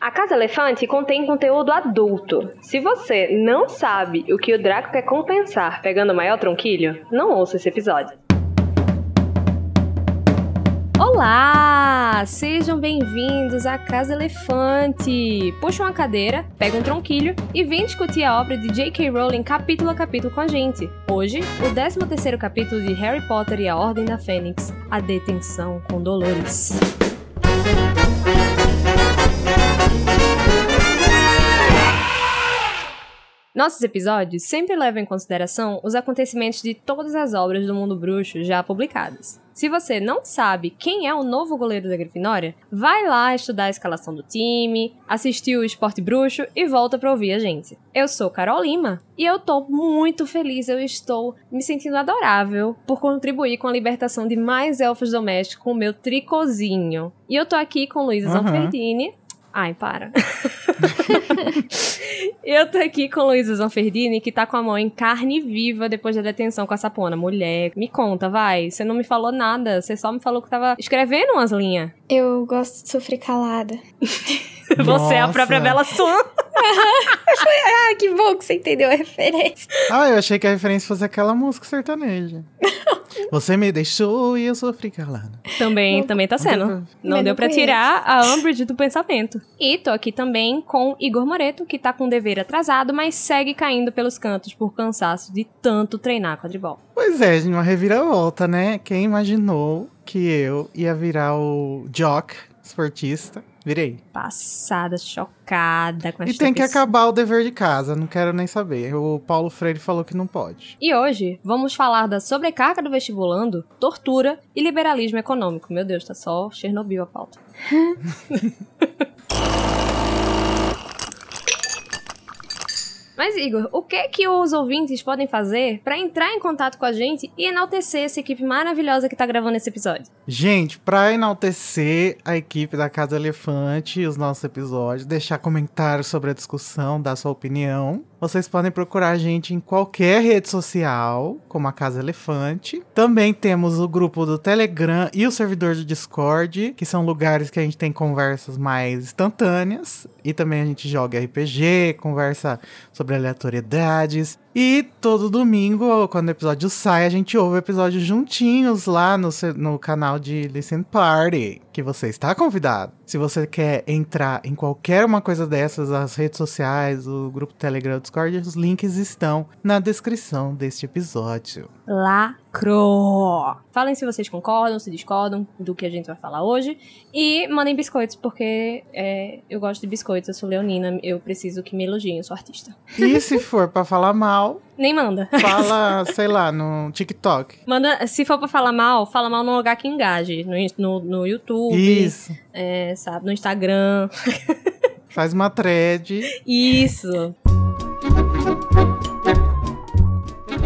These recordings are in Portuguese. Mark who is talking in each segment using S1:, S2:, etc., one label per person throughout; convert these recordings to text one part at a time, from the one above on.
S1: A Casa Elefante contém conteúdo adulto. Se você não sabe o que o Draco quer compensar pegando o maior tronquilho, não ouça esse episódio.
S2: Olá! Sejam bem-vindos à Casa Elefante! Puxa uma cadeira, pega um tronquilho e vem discutir a obra de J.K. Rowling capítulo a capítulo com a gente. Hoje, o 13º capítulo de Harry Potter e a Ordem da Fênix, A Detenção com Dolores. Nossos episódios sempre levam em consideração os acontecimentos de todas as obras do mundo bruxo já publicadas. Se você não sabe quem é o novo goleiro da Grifinória, vai lá estudar a escalação do time, assistir o Esporte Bruxo e volta para ouvir a gente. Eu sou Carol Lima e eu tô muito feliz, eu estou me sentindo adorável por contribuir com a libertação de mais elfos domésticos com o meu tricozinho. E eu tô aqui com Luísa uhum. Zanferdini, Ai, para. eu tô aqui com Luísa Zanferdini, que tá com a mão em carne viva depois da detenção com a sapona. Mulher, me conta, vai. Você não me falou nada, você só me falou que tava escrevendo umas linhas.
S3: Eu gosto de sofrer calada.
S2: você Nossa. é a própria Bela Swan.
S3: ah, que bom que você entendeu a referência.
S4: Ah, eu achei que a referência fosse aquela música sertaneja. Você me deixou e eu sofri calada.
S2: Também, não, também tá sendo. Não, não deu para tirar a Umbridge do pensamento. E tô aqui também com Igor Moreto, que tá com o dever atrasado, mas segue caindo pelos cantos por cansaço de tanto treinar quadribol.
S4: Pois é, uma reviravolta, né? Quem imaginou que eu ia virar o jock esportista Virei.
S2: Passada, chocada com
S4: essa E tem que acabar o dever de casa, não quero nem saber. O Paulo Freire falou que não pode.
S2: E hoje vamos falar da sobrecarga do vestibulando, tortura e liberalismo econômico. Meu Deus, tá só Chernobyl a pauta. Mas, Igor, o que é que os ouvintes podem fazer para entrar em contato com a gente e enaltecer essa equipe maravilhosa que tá gravando esse episódio?
S4: Gente, para enaltecer a equipe da Casa Elefante e os nossos episódios, deixar comentários sobre a discussão, dar sua opinião, vocês podem procurar a gente em qualquer rede social, como a Casa Elefante. Também temos o grupo do Telegram e o servidor do Discord, que são lugares que a gente tem conversas mais instantâneas. E também a gente joga RPG, conversa sobre aleatoriedades. E todo domingo, quando o episódio sai, a gente ouve o episódio juntinhos lá no, no canal de Listen Party, que você está convidado. Se você quer entrar em qualquer uma coisa dessas, as redes sociais, o grupo Telegram, o Discord, os links estão na descrição deste episódio.
S2: Lacro! Falem se vocês concordam, se discordam do que a gente vai falar hoje. E mandem biscoitos, porque é, eu gosto de biscoitos, eu sou leonina, eu preciso que me elogiem, eu sou artista.
S4: E se for para falar mal.
S2: Nem manda.
S4: Fala, sei lá, no TikTok.
S2: Manda, se for pra falar mal, fala mal num lugar que engaje. No, no, no YouTube.
S4: Isso.
S2: É, sabe, no Instagram.
S4: Faz uma thread.
S2: Isso.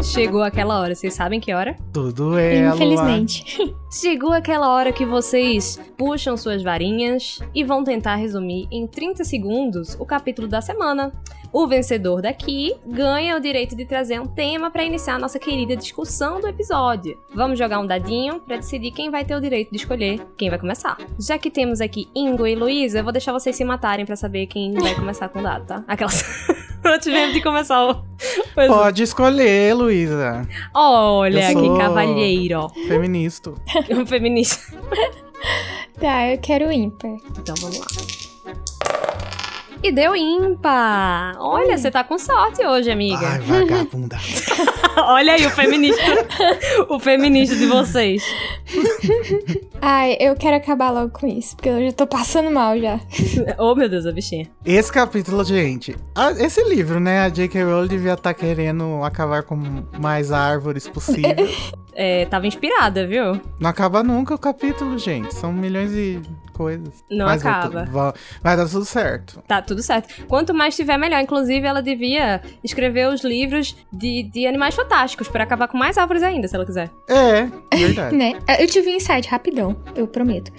S2: Chegou aquela hora, vocês sabem que hora?
S4: Tudo é.
S3: Infelizmente.
S2: Chegou aquela hora que vocês puxam suas varinhas e vão tentar resumir em 30 segundos o capítulo da semana. O vencedor daqui ganha o direito de trazer um tema para iniciar a nossa querida discussão do episódio. Vamos jogar um dadinho para decidir quem vai ter o direito de escolher quem vai começar. Já que temos aqui Ingo e Luísa, eu vou deixar vocês se matarem para saber quem vai começar com o dado, tá? Aquelas. Antes mesmo de começar o.
S4: Pode escolher, Luísa.
S2: Olha, que cavalheiro.
S4: Feminista.
S2: um feminista.
S3: tá, eu quero ímpar.
S2: Então vamos lá. E deu ímpar. Olha, você tá com sorte hoje, amiga.
S4: Ai, vagabunda.
S2: Olha aí o feminista. o feminista de vocês.
S3: Ai, eu quero acabar logo com isso, porque eu já tô passando mal já.
S2: oh, meu Deus, a bichinha.
S4: Esse capítulo, gente. esse livro, né? A J.K. Rowling devia estar tá querendo acabar com mais árvores possível.
S2: é, tava inspirada, viu?
S4: Não acaba nunca o capítulo, gente. São milhões de coisas.
S2: Não Mas acaba.
S4: Vai dar tudo certo.
S2: Tá tudo certo. Quanto mais tiver, melhor. Inclusive, ela devia escrever os livros de, de animais fantásticos para acabar com mais árvores ainda, se ela quiser.
S4: É, verdade.
S3: né? Eu tive um insight rapidão, eu prometo.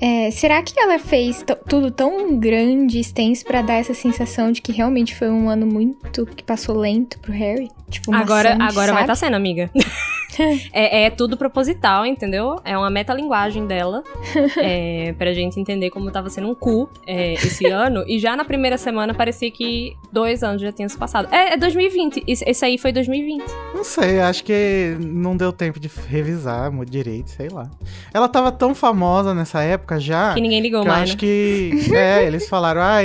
S3: É, será que ela fez tudo tão grande, extenso, para dar essa sensação de que realmente foi um ano muito que passou lento pro Harry?
S2: Tipo, agora, agora vai estar tá sendo, amiga. é, é, tudo proposital, entendeu? É uma metalinguagem dela. é, pra gente entender como tava sendo um cu é, esse ano. E já na primeira semana parecia que dois anos já tinham se passado. É, é 2020. Esse aí foi 2020.
S4: Não sei, acho que não deu tempo de revisar direito, sei lá. Ela tava tão famosa nessa época já.
S2: Que ninguém ligou
S4: que
S2: mais.
S4: Eu acho
S2: né?
S4: que. É, eles falaram, ah,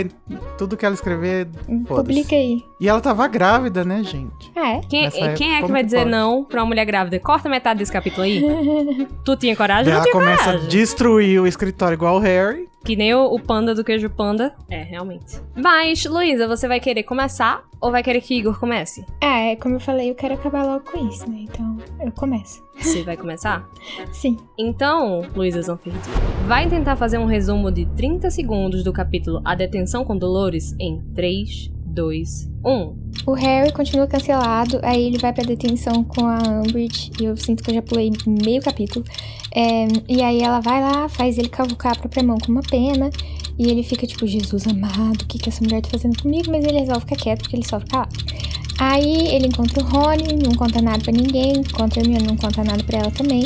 S4: tudo que ela escrever.
S3: Publica aí.
S4: E ela tava grávida, né, gente?
S3: É?
S2: Quem, quem é que vai que dizer pode? não pra uma mulher grávida? Corta metade desse capítulo aí. tu tinha coragem?
S4: Ela começa
S2: coragem.
S4: a destruir o escritório igual o Harry.
S2: Que nem o, o, panda do queijo panda. É, realmente. Mas, Luísa, você vai querer começar ou vai querer que Igor comece?
S3: É, como eu falei, eu quero acabar logo com isso, né? Então, eu começo.
S2: Você vai começar?
S3: Sim.
S2: Então, Luísa Zanfirdi, vai tentar fazer um resumo de 30 segundos do capítulo A Detenção com Dolores em 3, 2, 1.
S3: O Harry continua cancelado, aí ele vai pra detenção com a Umbridge, e eu sinto que eu já pulei meio capítulo. É, e aí ela vai lá, faz ele cavucar a própria mão com uma pena, e ele fica tipo, Jesus amado, o que, que essa mulher tá fazendo comigo? Mas ele resolve ficar quieto porque ele só fica lá. Aí ele encontra o Rony, não conta nada pra ninguém, encontra a Hermione, não conta nada pra ela também.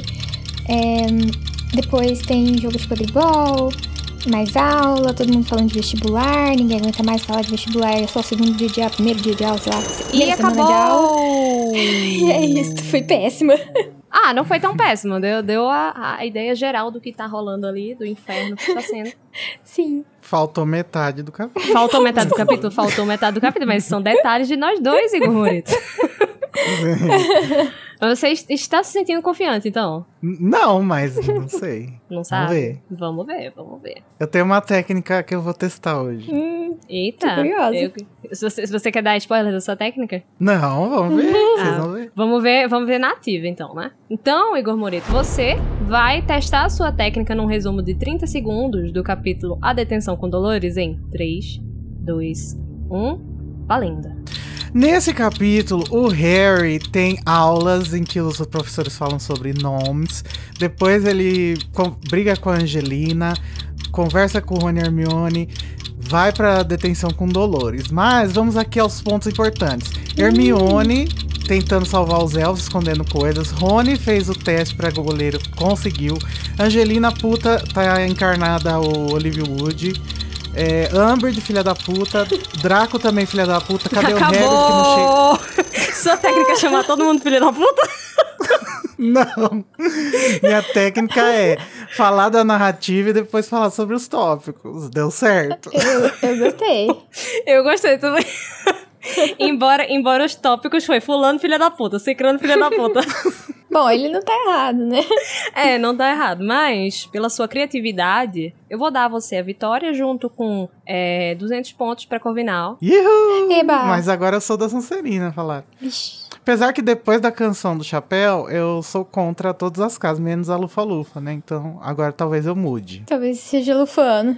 S3: É, depois tem jogo de quadribol, mais aula, todo mundo falando de vestibular, ninguém aguenta mais falar de vestibular, é só o segundo dia de aula, primeiro dia de aula, sei lá,
S2: e acabou!
S3: de aula. E é isso, foi péssima.
S2: Ah, não foi tão péssimo, deu, deu a, a ideia geral do que tá rolando ali, do inferno que tá sendo.
S3: Sim.
S4: Faltou metade do capítulo.
S2: Faltou metade do capítulo, faltou metade do capítulo, mas são detalhes de nós dois, Igor Moreto. Você está se sentindo confiante, então?
S4: Não, mas não sei.
S2: Não sabe?
S4: Vamos ver.
S2: Vamos ver, vamos ver.
S4: Eu tenho uma técnica que eu vou testar hoje.
S3: Hum,
S2: Eita.
S3: Tô curiosa.
S2: Eu, se, você, se você quer dar spoiler da sua técnica?
S4: Não, vamos ver. Vocês
S2: Ah,
S4: vão ver.
S2: Vamos ver, vamos ver na ativa, então, né? Então, Igor Moreto, você vai testar a sua técnica num resumo de 30 segundos do capítulo A Detenção com Dolores em 3, 2, 1, valendo.
S4: Nesse capítulo, o Harry tem aulas em que os professores falam sobre nomes. Depois ele com- briga com a Angelina, conversa com o Rony e Hermione, vai pra detenção com Dolores. Mas vamos aqui aos pontos importantes. Hermione tentando salvar os elfos, escondendo coisas. Rony fez o teste pra goleiro, conseguiu. Angelina puta tá encarnada o Olivia Wood. É, Amber de filha da puta. Draco também filha da puta. Cadê o Harry que não chega?
S2: Acabou! Sua técnica é chamar todo mundo filho da puta?
S4: Não. Minha técnica é falar da narrativa e depois falar sobre os tópicos. Deu certo.
S3: Eu, eu gostei.
S2: Eu gostei também. embora, embora os tópicos foi fulano filha da puta, cicrano filha da puta.
S3: Bom, ele não tá errado, né?
S2: É, não tá errado, mas pela sua criatividade, eu vou dar a você a vitória junto com é, 200 pontos pra Corvinal.
S4: Yuhu!
S3: Eba.
S4: Mas agora eu sou da Sonserina, falar.
S3: Ixi.
S4: Apesar que depois da canção do Chapéu, eu sou contra todas as casas, menos a Lufa-Lufa, né? Então agora talvez eu mude.
S3: Talvez seja lufano.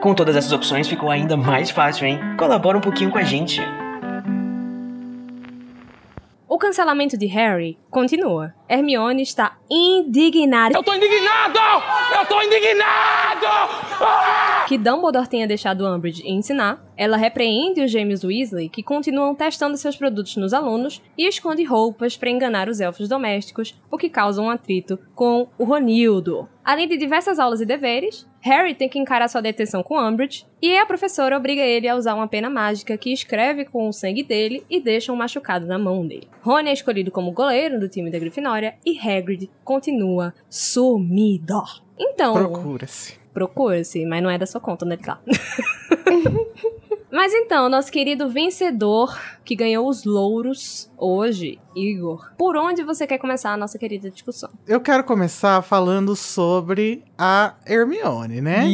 S5: Com todas essas opções ficou ainda mais fácil, hein? Colabora um pouquinho com a gente.
S2: O cancelamento de Harry continua. Hermione está indignada
S6: Eu tô indignado! Eu tô indignado! Ah!
S2: que Dumbledore tenha deixado Umbridge ensinar. Ela repreende os gêmeos Weasley, que continuam testando seus produtos nos alunos, e esconde roupas para enganar os elfos domésticos, o que causa um atrito com o Ronildo. Além de diversas aulas e deveres, Harry tem que encarar sua detenção com Umbridge, e a professora obriga ele a usar uma pena mágica que escreve com o sangue dele e deixa um machucado na mão dele. Rony é escolhido como goleiro do time da Grifinória e Hagrid continua sumido. Então,
S4: Procura-se.
S2: Procura-se, mas não é da sua conta, né? Tá. mas então, nosso querido vencedor que ganhou os louros hoje, Igor. Por onde você quer começar a nossa querida discussão?
S4: Eu quero começar falando sobre a Hermione, né?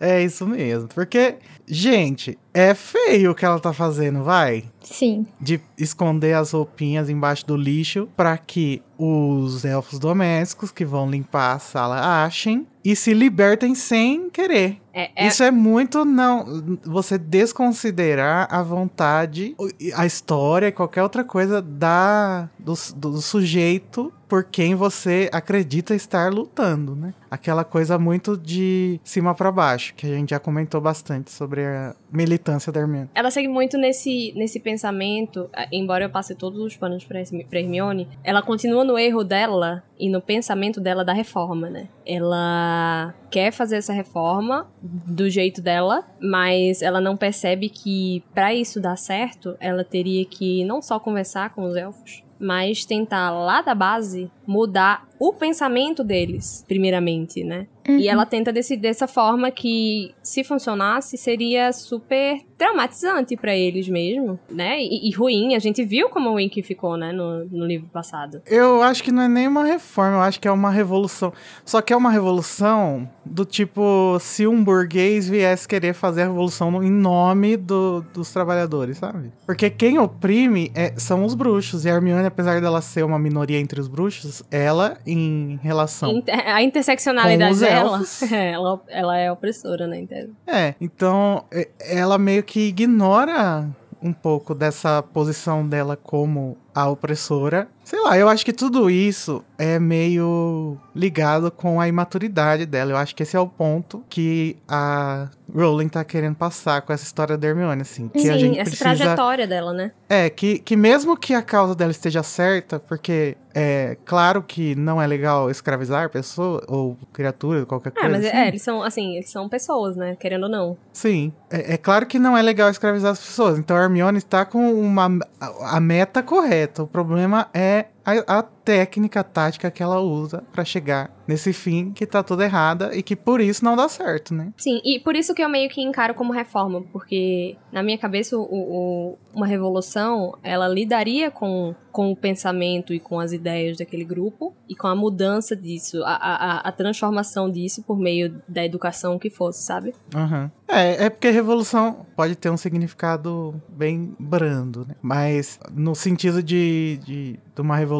S4: É isso mesmo. Porque, gente, é feio o que ela tá fazendo, vai.
S3: Sim.
S4: De esconder as roupinhas embaixo do lixo para que os elfos domésticos que vão limpar a sala achem e se libertem sem querer.
S2: É, é-
S4: Isso é muito não. Você desconsiderar a vontade, a história e qualquer outra coisa da, do, do sujeito por quem você acredita estar lutando, né? Aquela coisa muito de cima pra baixo, que a gente já comentou bastante sobre a militância da Hermione.
S2: ela segue muito nesse, nesse pensamento, embora eu passe todos os panos pra pra Hermione, ela continua no erro dela e no pensamento dela da reforma, né? Ela quer fazer essa reforma do jeito dela, mas ela não percebe que pra isso dar certo, ela teria que não só conversar com os elfos, mas tentar lá da base mudar o pensamento deles, primeiramente, né? E ela tenta desse, dessa forma que, se funcionasse, seria super traumatizante pra eles mesmo, né? E, e ruim. A gente viu como o Wink ficou, né? No, no livro passado.
S4: Eu acho que não é nem uma reforma, eu acho que é uma revolução. Só que é uma revolução do tipo, se um burguês viesse querer fazer a revolução no- em nome do- dos trabalhadores, sabe? Porque quem oprime é- são os bruxos. E a Hermione, apesar dela ser uma minoria entre os bruxos, ela, em relação.
S2: Inter- a interseccionalidade dela,
S4: elfos.
S2: ela, ela é opressora, né? Então,
S4: É, então ela meio que ignora um pouco dessa posição dela como a opressora. Sei lá, eu acho que tudo isso é meio ligado com a imaturidade dela. Eu acho que esse é o ponto que a Rowling tá querendo passar com essa história da Hermione, assim. Que a
S2: Sim,
S4: gente
S2: essa
S4: precisa...
S2: trajetória dela, né?
S4: É, que, que mesmo que a causa dela esteja certa, porque é claro que não é legal escravizar pessoas ou criaturas, qualquer
S2: É,
S4: coisa
S2: mas
S4: assim.
S2: é, eles são, assim, eles são pessoas, né? Querendo ou não.
S4: Sim, é, é claro que não é legal escravizar as pessoas. Então a Hermione está com uma, a, a meta correta. O problema é a, a técnica, a tática que ela usa pra chegar nesse fim que tá toda errada e que por isso não dá certo, né?
S2: Sim, e por isso que eu meio que encaro como reforma, porque na minha cabeça o, o- uma revolução, ela lidaria com, com o pensamento e com as ideias daquele grupo e com a mudança disso, a, a, a transformação disso por meio da educação que fosse, sabe?
S4: Aham. É, é porque revolução pode ter um significado bem brando, né? Mas no sentido de, de, de uma revolução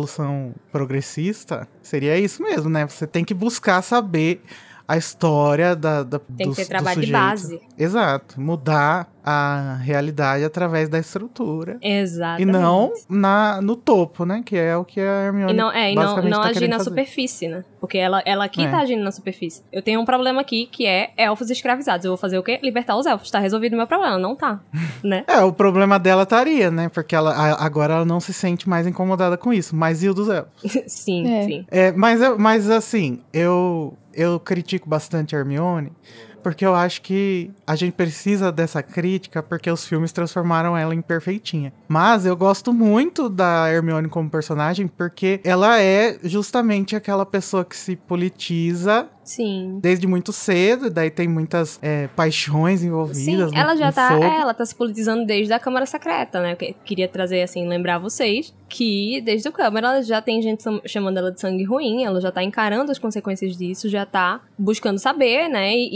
S4: progressista, seria isso mesmo, né? Você tem que buscar saber a história da, da
S2: Tem
S4: do,
S2: que ter trabalho de base.
S4: Exato. Mudar a realidade através da estrutura.
S2: Exato.
S4: E não na, no topo, né? Que é o que a Hermione
S2: E não, é, e não, não
S4: tá
S2: agir na
S4: fazer.
S2: superfície, né? Porque ela, ela aqui
S4: É.
S2: tá agindo na superfície. Eu tenho um problema aqui que é elfos escravizados. Eu vou fazer o quê? Libertar os elfos. Tá resolvido o meu problema. Não tá. né?
S4: É, o problema dela estaria, né? Porque ela, a- agora ela não se sente mais incomodada com isso. Mas e o dos elfos?
S2: sim,
S3: É.
S2: sim.
S4: É, mas, mas assim, eu, eu critico bastante a Hermione. Porque eu acho que a gente precisa dessa crítica porque os filmes transformaram ela em perfeitinha. Mas eu gosto muito da Hermione como personagem porque ela é justamente aquela pessoa que se politiza
S2: Sim.
S4: desde muito cedo, daí tem muitas é, paixões envolvidas.
S2: Sim,
S4: no-
S2: ela já
S4: no
S2: tá,
S4: fogo.
S2: é, ela tá se politizando desde a Câmara Secreta, né? Eu que- queria trazer, assim, lembrar vocês que desde o Câmara ela já tem gente chamando ela de sangue ruim, ela já tá encarando as consequências disso, já tá buscando saber, né? E,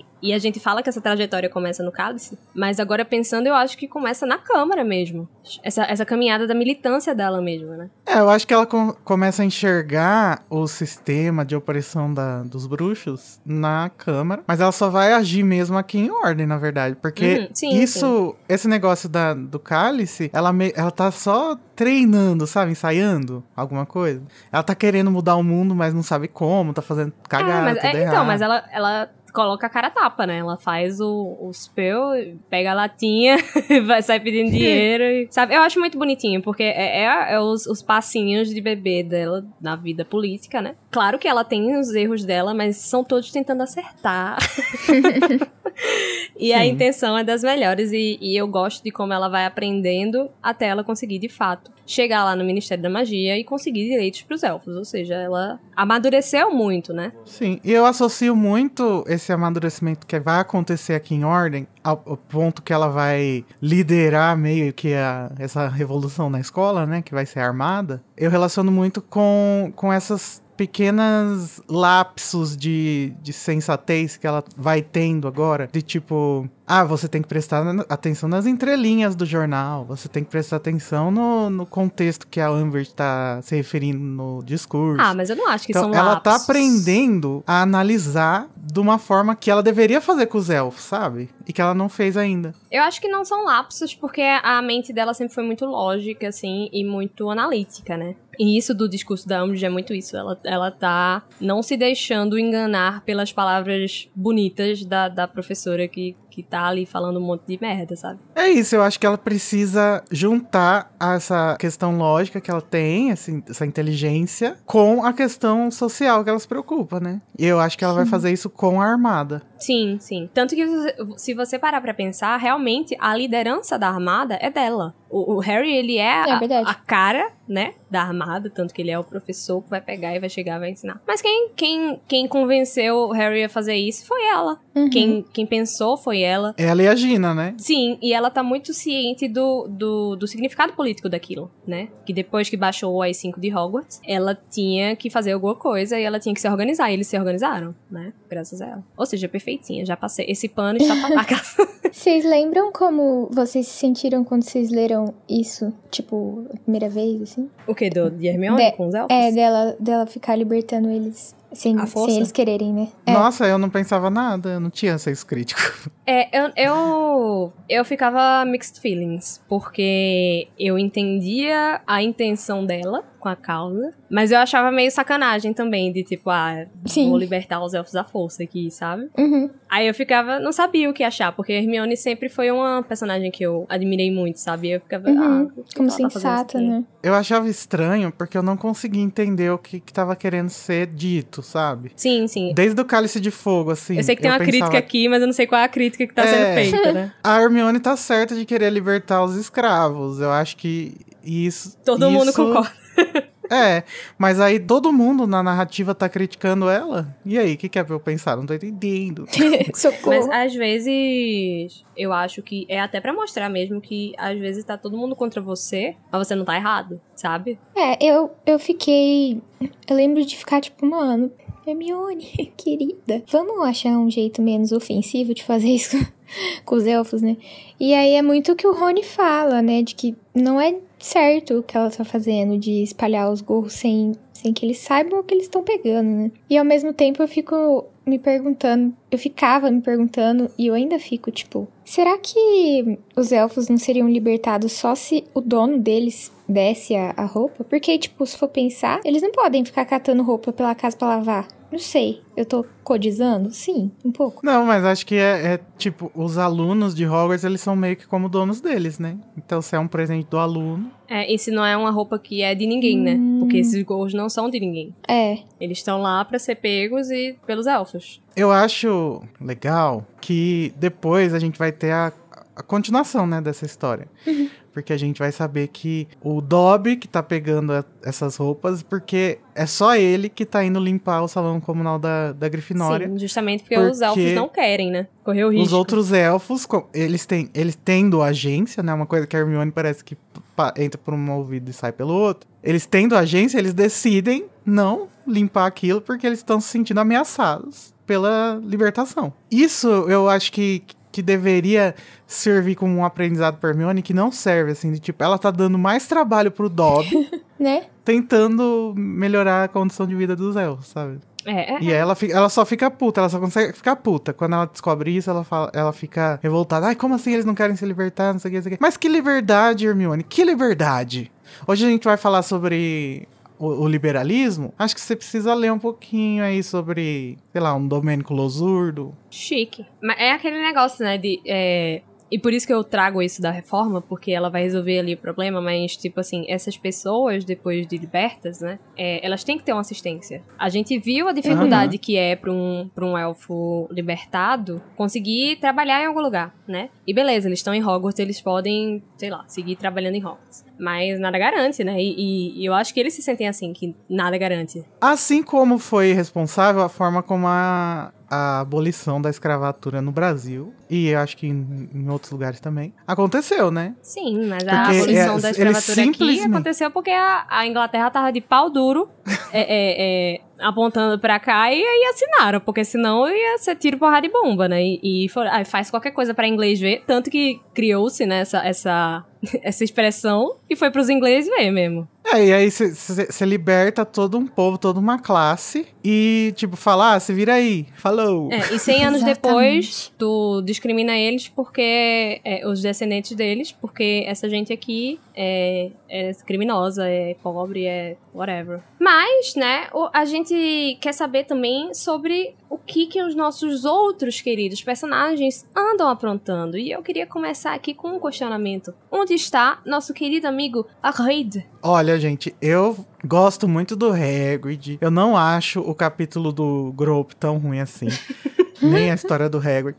S2: e, e a gente fala que essa trajetória começa no cálice, mas agora pensando, eu acho que começa na Câmara mesmo. Essa, essa caminhada da militância dela mesmo, né?
S4: É, eu acho que ela com- começa a enxergar o sistema de opressão da- dos bruxos na Câmara, mas ela só vai agir mesmo aqui em ordem, na verdade, porque
S2: Uhum, sim,
S4: isso, esse negócio da, do cálice, ela, me- ela tá só treinando, sabe, ensaiando alguma coisa. Ela tá querendo mudar o mundo, mas não sabe como, tá fazendo cagada,
S2: Ah, mas, é, então, mas ela, ela coloca a cara a tapa, né? Ela faz o, o spell, pega a latinha, vai sair pedindo dinheiro. e- sabe? Eu acho muito bonitinho, porque é, é- é os, os passinhos de bebê dela na vida política, né? Claro que ela tem os erros dela, mas são todos tentando acertar. e a
S4: Sim.
S2: intenção é das melhores, e, e eu gosto de como ela vai aprendendo até ela conseguir, de fato, chegar lá no Ministério da Magia e conseguir direitos pros elfos. Ou seja, ela amadureceu muito, né?
S4: Sim, e eu associo muito esse amadurecimento que vai acontecer aqui em Ordem ao, ao ponto que ela vai liderar meio que a- essa revolução na escola, né, que vai ser armada. Eu relaciono muito com, com essas pequenas lapsos de, de sensatez que ela vai tendo agora. De tipo, ah, você tem que prestar atenção nas entrelinhas do jornal. Você tem que prestar atenção no, no contexto que a Amber está se referindo no discurso.
S2: Ah, mas eu não acho que
S4: então,
S2: são
S4: ela
S2: lapsos.
S4: tá aprendendo a analisar de uma forma que ela deveria fazer com os elfos, sabe? E que ela não fez ainda.
S2: Eu acho que não são lapsos, porque a mente dela sempre foi muito lógica, assim, e muito analítica, né? E isso do discurso da Umbridge é muito isso. Ela, ela tá não se deixando enganar pelas palavras bonitas da, da professora que, que tá ali falando um monte de merda, sabe?
S4: É isso, eu acho que ela precisa juntar essa questão lógica que ela tem, essa, essa inteligência, com a questão social que ela se preocupa, né? E eu acho que ela vai fazer isso com a armada.
S2: Sim, sim. Tanto que se você parar pra pensar, realmente a liderança da armada é dela. O, o Harry, ele é,
S3: É
S2: a cara, né, da armada, tanto que ele é o professor que vai pegar e vai chegar e vai ensinar. Mas quem, quem, quem convenceu o Harry a fazer isso foi ela.
S3: Uhum.
S2: Quem, quem pensou foi ela.
S4: Ela e a Gina, né?
S2: Sim, e ela tá muito ciente do, do, do significado político daquilo, né? Que depois que baixou o AI-5 de Hogwarts, ela tinha que fazer alguma coisa e ela tinha que se organizar. E eles se organizaram, né? Graças a ela. Ou seja, perfeitinha. Já passei. Esse pano está pra casa.
S3: Vocês lembram como vocês se sentiram quando vocês leram isso? Tipo, a primeira vez, assim?
S2: o que? Do, de Hermione
S3: De-
S2: com os elfos?
S3: É, dela, dela ficar libertando eles sem,
S2: A força?
S3: sem eles quererem, né? É.
S4: Nossa, eu não pensava nada, eu não tinha senso crítico.
S2: É, eu, eu, eu ficava mixed feelings, porque eu entendia a intenção dela com a causa, mas eu achava meio sacanagem também, de tipo, ah,
S3: Sim.
S2: vou libertar os elfos à força aqui, sabe?
S3: Uhum.
S2: Aí eu ficava, não sabia o que achar, porque a Hermione sempre foi uma personagem que eu admirei muito, sabe? Eu ficava,
S3: Uhum.
S2: ah,
S3: Como
S2: tá
S3: sensata,
S2: aqui?
S3: né?
S4: Eu achava estranho porque eu não conseguia entender o que, que tava querendo ser dito, sabe?
S2: Sim, sim.
S4: Desde o Cálice de Fogo, assim.
S2: eu sei que tem uma
S4: pensava,
S2: crítica aqui, mas eu não sei qual é a crítica que tá sendo
S4: É.
S2: feita, né?
S4: A Hermione tá certa de querer libertar os escravos. Eu acho que isso.
S2: Todo mundo
S4: isso-
S2: concorda.
S4: É, mas aí todo mundo na narrativa tá criticando ela. E aí, o que, que é pra eu pensar? Não tô entendendo.
S3: Socorro.
S2: Mas às vezes eu acho que é até pra mostrar mesmo que às vezes tá todo mundo contra você, mas você não tá errado, sabe?
S3: É, eu, eu fiquei. Eu lembro de ficar tipo, mano, Hermione, querida, vamos achar um jeito menos ofensivo de fazer isso com os elfos, né? E aí é muito o que o Rony fala, né? De que não é certo o que ela tá fazendo, de espalhar os gorros sem, sem que eles saibam o que eles estão pegando, né? E ao mesmo tempo eu fico me perguntando, eu ficava me perguntando, e eu ainda fico, tipo, será que os elfos não seriam libertados só se o dono deles desse a, a roupa? Porque, tipo, se for pensar, eles não podem ficar catando roupa pela casa pra lavar. Não sei, eu tô codizando? Sim, um pouco.
S4: Não, mas acho que é, é, tipo, os alunos de Hogwarts, eles são meio que como donos deles, né? Então, se é um presente do aluno.
S2: É, e se não é uma roupa que é de ninguém, né?
S3: Hum.
S2: Porque esses gorros não são de ninguém.
S3: É,
S2: Eles estão lá pra ser pegos e pelos elfos.
S4: Eu acho legal que depois a gente vai ter a, a continuação, né, dessa história. Porque a gente vai saber que o Dobby que tá pegando a- essas roupas, porque é só ele que tá indo limpar o salão comunal da, da Grifinória.
S2: Sim, justamente porque, os
S4: Porque
S2: elfos não querem, né? Correr o risco.
S4: Os outros elfos, eles têm, eles tendo agência, né? Uma coisa que a Hermione parece que entra por um ouvido e sai pelo outro. Eles tendo agência, eles decidem não limpar aquilo porque eles estão se sentindo ameaçados pela libertação. Isso eu acho que, que deveria servir como um aprendizado pra Hermione que não serve, assim, de tipo, ela tá dando mais trabalho pro Dobby
S3: né?
S4: tentando melhorar a condição de vida dos elfos, sabe?
S2: É, é.
S4: E aí ela, fica- ela só fica puta, ela só consegue ficar puta. Quando ela descobre isso, ela, fala, ela fica revoltada. Ai, como assim eles não querem se libertar? Não sei o que, não sei o que. Mas que liberdade, Hermione, que liberdade. Hoje a gente vai falar sobre o, liberalismo. Acho que você precisa ler um pouquinho aí sobre, sei lá, um Domênico Losurdo.
S2: Chique. Mas é aquele negócio, né, de... é, E por isso que eu trago isso da reforma, porque ela vai resolver ali o problema, mas, tipo assim, essas pessoas, depois de libertas, né, é, elas têm que ter uma assistência. A gente viu a dificuldade que é pra um, pra um elfo libertado conseguir trabalhar em algum lugar, né? E beleza, eles estão em Hogwarts, eles podem, sei lá, seguir trabalhando em Hogwarts. Mas nada garante, né? E, e- e eu acho que eles se sentem assim, que nada garante.
S4: Assim como foi responsável a forma como a, a abolição da escravatura no Brasil, e eu acho que em, em outros lugares também, aconteceu, né?
S2: Sim, mas a
S4: Porque,
S2: abolição
S4: é,
S2: da escravatura aqui
S4: simplesmente-
S2: aconteceu porque a, a Inglaterra tava de pau duro é, é, é, apontando pra cá e aí assinaram, porque senão ia ser tiro, porrada e bomba, né? E, e for, faz qualquer coisa pra inglês ver, tanto que criou-se, né, essa, essa, essa expressão e foi pros ingleses ver mesmo.
S4: É, e aí você liberta todo um povo, toda uma classe e, tipo, fala, ah, se vira aí, falou.
S2: É, e 100 anos depois, tu discrimina eles porque, é, os descendentes deles, porque essa gente aqui é, é criminosa, é pobre, é whatever. Mas, né, a gente quer saber também sobre o que que os nossos outros queridos personagens andam aprontando. E eu queria começar aqui com um questionamento. Onde está nosso querido amigo Arreid?
S4: Olha, gente, eu gosto muito do Hagrid. Eu não acho o capítulo do Grope tão ruim assim. nem a história do Hagrid.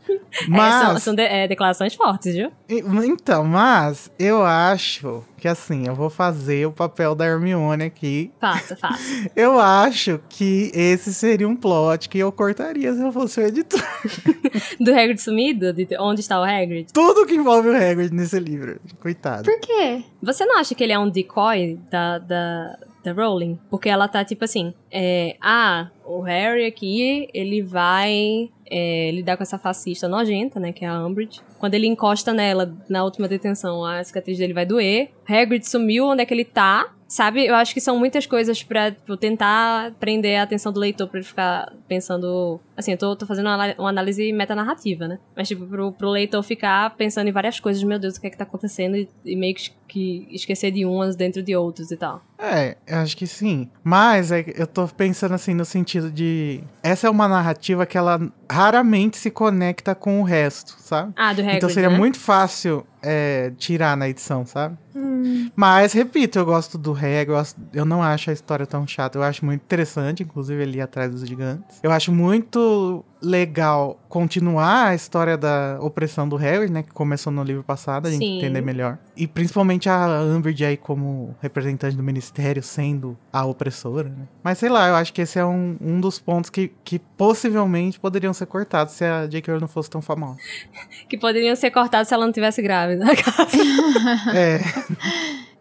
S4: Mas...
S2: É, são, são de, é, declarações fortes, viu?
S4: Então, mas eu acho que assim, eu vou fazer o papel da Hermione aqui.
S2: Faça, faça.
S4: Eu acho que esse seria um plot que eu cortaria se eu fosse o editor.
S2: do Hagrid sumido? De onde está o Hagrid?
S4: Tudo que envolve o Hagrid nesse livro. Coitado.
S3: Por quê?
S2: Você não acha que ele é um decoy da, da, da Rowling? Porque ela tá tipo assim, é, ah, o Harry aqui, ele vai é, lidar com essa fascista nojenta, né, que é a Umbridge. Quando ele encosta nela na última detenção, a cicatriz dele vai doer. Hagrid sumiu, onde é que ele tá? Sabe? Eu acho que são muitas coisas pra tipo, tentar prender a atenção do leitor pra ele ficar pensando. Assim, eu tô, tô fazendo uma, uma análise metanarrativa, né? Mas, tipo, pro, pro leitor ficar pensando em várias coisas, meu Deus, o que é que tá acontecendo? E, e meio que, que, esquecer de umas dentro de outras e tal.
S4: É, acho que sim. Mas é, eu tô pensando assim no sentido de. Essa é uma narrativa que ela raramente se conecta com o resto, sabe?
S2: Ah, do Hagrid,
S4: Então seria
S2: né?
S4: muito fácil é, tirar na edição, sabe? Hum. Mas, repito, eu gosto do Hagrid, eu, gosto, eu não acho a história tão chata, eu acho muito interessante, inclusive ali atrás dos gigantes. Eu acho muito legal continuar a história da opressão do Harry, né? Que começou no livro passado, a gente
S2: Sim.
S4: entender melhor. E principalmente a Umbridge aí como representante do ministério, sendo a opressora, né? Mas sei lá, eu acho que esse é um, um dos pontos que, que possivelmente poderiam ser cortados se a J.K. Rowling não fosse tão famosa.
S2: Que poderiam ser cortados se ela não tivesse grávida.
S4: é.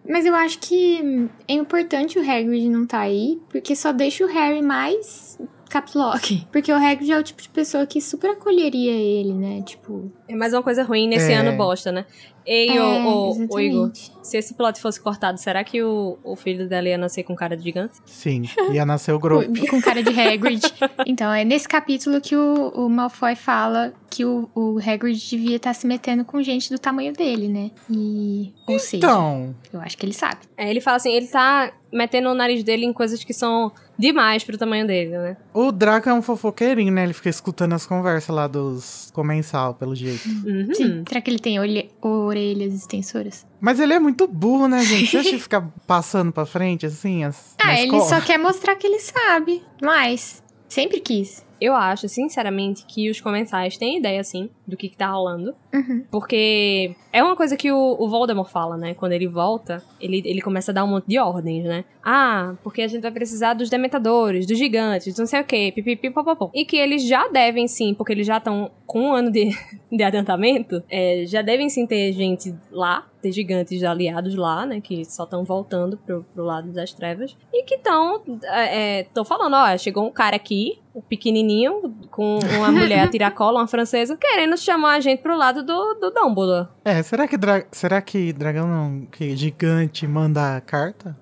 S3: Mas eu acho que é importante o Hagrid não tá aí, porque só deixa o Harry mais caps lock. Porque o Hagrid é o tipo de pessoa que super acolheria ele, né? Tipo.
S2: É mais uma coisa ruim nesse
S4: É.
S2: ano bosta, né? Ei,
S3: é,
S2: ô,
S3: exatamente.
S2: Igor, se esse plot fosse cortado, será que o, o filho dela ia nascer com cara de gigante?
S4: Sim, ia nascer o grupo.
S3: Com, com cara de Hagrid. então, é nesse capítulo que o, o Malfoy fala que o, o Hagrid devia estar se metendo com gente do tamanho dele, né? E. Ou seja,
S4: Então,
S3: eu acho que ele sabe.
S2: É, ele fala assim, ele tá metendo o nariz dele em coisas que são demais pro tamanho dele, né?
S4: o Draco é um fofoqueirinho, né? Ele fica escutando as conversas lá dos comensal, pelo jeito.
S2: Uhum.
S3: Sim. Será que ele tem olhe- orelhas extensoras?
S4: Mas ele é muito burro, né, gente? Você acha que ficar passando pra frente, assim, as,
S3: Ah, ele
S4: escola?
S3: só quer mostrar que ele sabe. Mas, sempre quis.
S2: Eu acho, sinceramente, que os comensais têm ideia, assim, do que, que tá rolando.
S3: Uhum.
S2: Porque é uma coisa que o, o Voldemort fala, né? Quando ele volta, ele, ele começa a dar um monte de ordens, né? Ah, porque a gente vai precisar dos dementadores, dos gigantes, não sei o quê, pipipi. E que eles já devem sim, porque eles já estão com um ano de, de adiantamento, é, já devem sim ter gente lá, ter gigantes aliados lá, né? Que só estão voltando pro, pro lado das trevas. E que estão, é, tô falando, ó, chegou um cara aqui, pequenininho, com uma mulher a tiracola, uma francesa, querendo chamar a gente pro lado do, do Dumbledore.
S4: É, será que, dra... será que dragão não... Que gigante manda carta?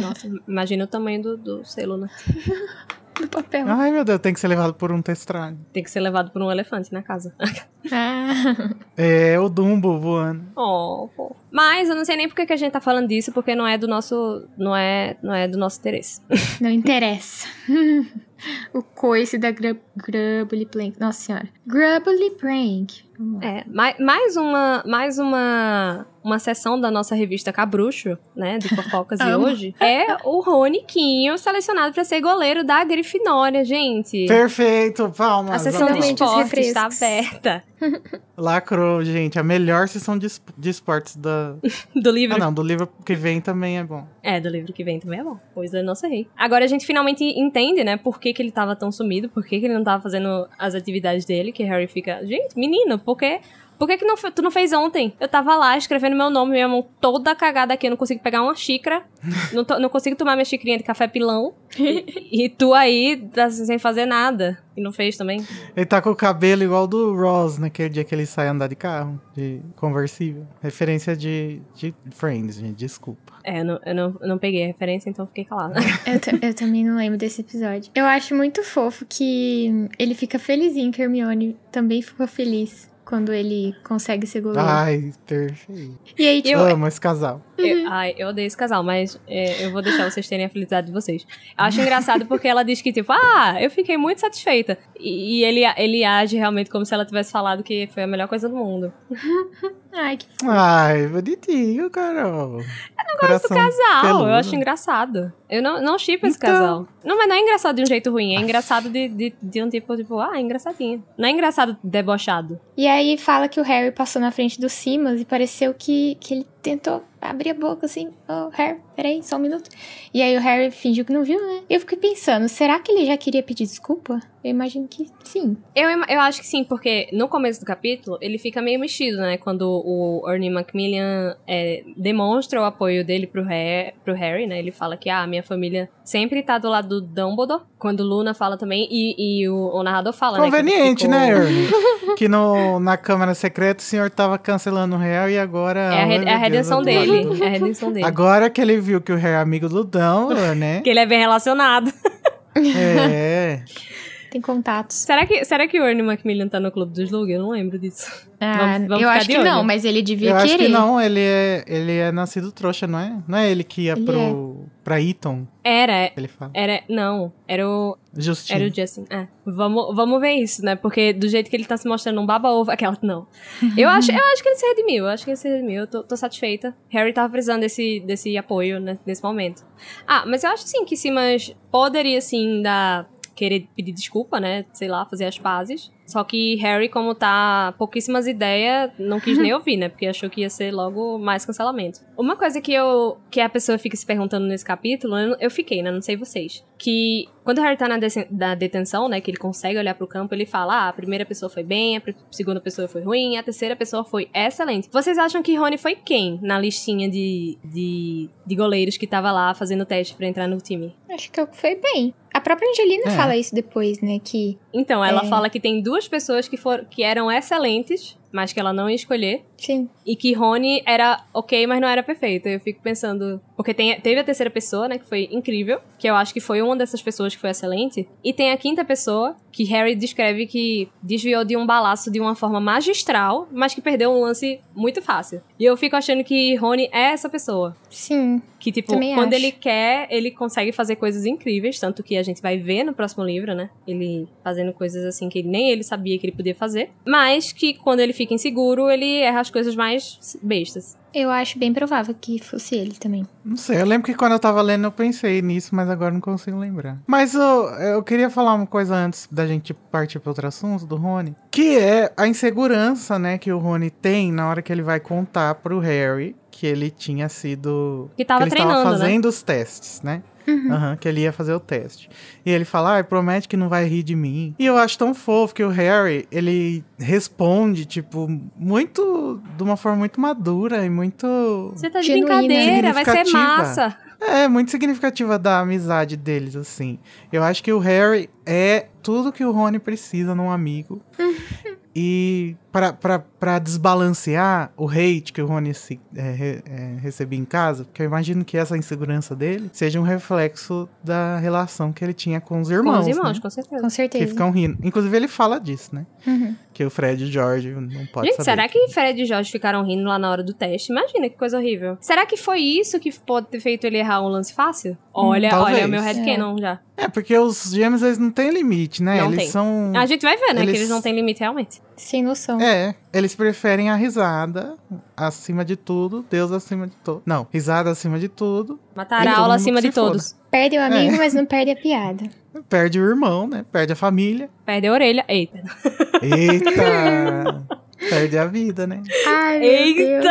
S2: Nossa, imagina o tamanho do, do selo, né?
S3: Do papel.
S4: Ai, meu Deus, tem que ser levado por um testralho.
S2: Tem que ser levado por um elefante na casa.
S3: Ah.
S4: É, o Dumbo voando.
S2: oh, pô. Mas eu não sei nem por que a gente tá falando disso, porque não é do nosso. Não é, não é do nosso interesse.
S3: Não interessa. o coice da Grub Grubbly Prank. Nossa senhora. Grubbly Prank. Lá.
S2: É, mais, mais uma. Mais uma. Uma sessão da nossa revista Cabrucho, né? De fofocas
S3: Amo.
S2: hoje. É o Roniquinho selecionado pra ser goleiro da Grifinória, gente.
S4: Perfeito, palmas.
S2: A sessão de esportes está aberta.
S4: Lacrou, gente. A melhor sessão de, de esportes da...
S2: Do livro
S4: Ah, não, do livro que vem também é bom.
S2: É, do livro que vem também é bom. Coisa da nossa rei. Agora a gente finalmente entende, né, por que, que ele tava tão sumido, por que, que ele não tava fazendo as atividades dele, que Harry fica, gente, menino, porque Por que, que não, tu não fez ontem? Eu tava lá escrevendo meu nome, minha mão toda cagada aqui, eu não consigo pegar uma xícara, não, to- não consigo tomar minha xicrinha de café pilão. E, e tu aí, tá sem fazer nada. E não fez também?
S4: Ele tá com o cabelo igual do Ross naquele dia que ele sai andar de carro, de conversível. Referência de, de Friends, gente, desculpa.
S2: É, eu não, eu não, eu não peguei a referência, então fiquei calada.
S3: Eu, eu também não lembro desse episódio. Eu acho muito fofo que ele fica felizinho que a Hermione também ficou feliz quando ele consegue ser goleiro.
S4: Ai, perfeito.
S3: E aí, tipo,
S2: Eu-
S4: Amo esse casal.
S2: Eu, ai, eu odeio esse casal, mas é, eu vou deixar vocês terem a felicidade de vocês. Eu acho engraçado porque ela diz que, tipo, ah, eu fiquei muito satisfeita. E, e ele, ele age realmente como se ela tivesse falado que foi a melhor coisa do mundo.
S3: ai, que
S4: Ai, bonitinho, Carol. Eu gosto do
S2: Casal, eu acho engraçado. Eu não, não chipo esse
S4: Então.
S2: casal. Não, mas não é engraçado de um jeito ruim, é engraçado de, de, de um tipo, tipo, ah, é engraçadinho. Não é engraçado debochado.
S3: E aí fala que o Harry passou na frente do Simas e pareceu que, que ele tentou abrir a boca assim. Oh, Harry, peraí, só um minuto. E aí o Harry fingiu que não viu, né? Eu fiquei pensando, será que ele já queria pedir desculpa? Eu imagino que sim.
S2: Eu, eu acho que sim, porque no começo do capítulo ele fica meio mexido, né? Quando o Ernie Macmillan é, demonstra o apoio dele pro, Harry, pro Harry, né? Ele fala que ah, minha família sempre tá do lado do Dumbledore. Quando Luna fala também, e, e o, o narrador fala, né? que
S4: Conveniente,
S2: ficou-
S4: né, Ernie? que no, na Câmara Secreta o senhor tava cancelando o Harry e agora.
S2: É a, re- é a
S4: Deus,
S2: redenção
S4: eu
S2: dele. É a redenção dele.
S4: Agora que ele viu que o Harry é amigo do Dumbledore, né?
S2: Que ele é bem relacionado.
S4: É.
S3: Tem contatos.
S2: será, que, será que o Ernie Macmillan tá no Clube dos Slug? Eu não lembro disso.
S3: Ah,
S2: Vamos- vamos
S3: eu acho que
S2: olho.
S3: não, mas ele devia
S4: Eu acho
S3: querer.
S4: que não, ele é, ele é nascido trouxa, não é? Não é ele que ia
S3: Ele
S4: pro. pra Eton,
S2: Era,
S4: ele fala.
S2: era, não, era o,
S4: Justinho.
S2: Era o Justin. É. Vamos, vamos ver isso, né? Porque do jeito que ele tá se mostrando um baba-ovo, aquela. Não. Eu acho, eu acho que ele se redimiu. Eu acho que ele se redimiu. Eu tô, tô satisfeita. Harry tava precisando desse, desse apoio né, nesse momento. Ah, mas eu acho sim que Simas poderia sim dar. Querer pedir desculpa, né? Sei lá, fazer as pazes. Só que Harry, como tá pouquíssimas ideias, não quis nem ouvir, né? Porque achou que ia ser logo mais cancelamento. Uma coisa que eu. que a pessoa fica se perguntando nesse capítulo, eu, eu fiquei, né? Não sei vocês. Que quando o Harry tá na, na detenção, né? Que ele consegue olhar pro campo, ele fala: ah, a primeira pessoa foi bem, a segunda pessoa foi ruim, a terceira pessoa foi excelente. Vocês acham que Rony foi quem na listinha de, de, de goleiros que tava lá fazendo teste pra entrar no time?
S3: Acho que foi bem. A própria Angelina
S4: É.
S3: fala isso depois, né? Que
S2: Então, ela
S3: É.
S2: fala que tem duas pessoas que, for, que eram excelentes, mas que ela não ia escolher.
S3: Sim.
S2: E que Rony era ok, mas não era perfeito. Eu fico pensando. Porque tem, teve a terceira pessoa, né? Que foi incrível. Que eu acho que foi uma dessas pessoas que foi excelente. E tem a quinta pessoa, que Harry descreve que desviou de um balaço de uma forma magistral, mas que perdeu um lance muito fácil. E eu fico achando que Rony é essa pessoa.
S3: Sim.
S2: Que, tipo, quando
S3: acho.
S2: ele quer, ele consegue fazer coisas incríveis. Tanto que a gente vai ver no próximo livro, né? Ele fazendo coisas assim que nem ele sabia que ele podia fazer. Mas que quando ele fica inseguro, ele erra as coisas mais bestas.
S3: Eu acho bem provável que fosse ele também.
S4: Não sei, eu lembro que quando eu tava lendo eu pensei nisso, mas agora não consigo lembrar. Mas eu, eu queria falar uma coisa antes da gente partir para outro assunto do Rony, que é a insegurança, né, que o Rony tem na hora que ele vai contar pro Harry que ele tinha sido
S2: Que tava
S4: ele
S2: treinando,
S4: estava
S2: né?
S4: fazendo os testes, né? Aham, que ele ia fazer o teste. E ele fala, ah, promete que não vai rir de mim. E eu acho tão fofo que o Harry, ele responde, tipo, muito. de uma forma muito madura e muito.
S2: Você tá de
S3: Genuína.
S2: brincadeira, vai ser massa.
S4: É, muito significativa da amizade deles, assim. Eu acho que o Harry é tudo que o Rony precisa num amigo. e pra desbalancear o hate que o Rony se, é, re- é, recebia em casa, porque eu imagino que essa insegurança dele seja um reflexo da relação que ele tinha com os irmãos.
S2: Com os irmãos,
S4: né?
S2: com certeza.
S3: Com
S4: Que
S3: certeza.
S4: ficam rindo. Inclusive, ele fala disso, né?
S3: Uhum.
S4: Que o Fred e o George não pode
S2: Gente,
S4: saber.
S2: será que Fred e Jorge ficaram rindo lá na hora do teste? Imagina que coisa horrível. Será que foi isso que pode ter feito ele errar um lance fácil? Olha,
S4: talvez.
S2: olha o meu headcanon já.
S4: É, porque os gêmeos, eles não têm limite, né?
S2: Não
S4: eles
S2: tem.
S4: são...
S2: A gente vai ver, né? Que
S4: Eles-
S2: eles não têm limite realmente.
S3: Sem noção.
S4: É, eles preferem a risada acima de tudo, Deus acima de todo. Não, risada acima de tudo.
S2: Matar a aula acima de
S4: se foda.
S2: todos.
S3: Perde o amigo,
S4: É.
S3: mas não perde a piada.
S4: Perde o irmão, né? Perde a família.
S2: Perde a orelha. Eita.
S4: Eita! Perde a vida, né?
S3: Ai, meu Deus.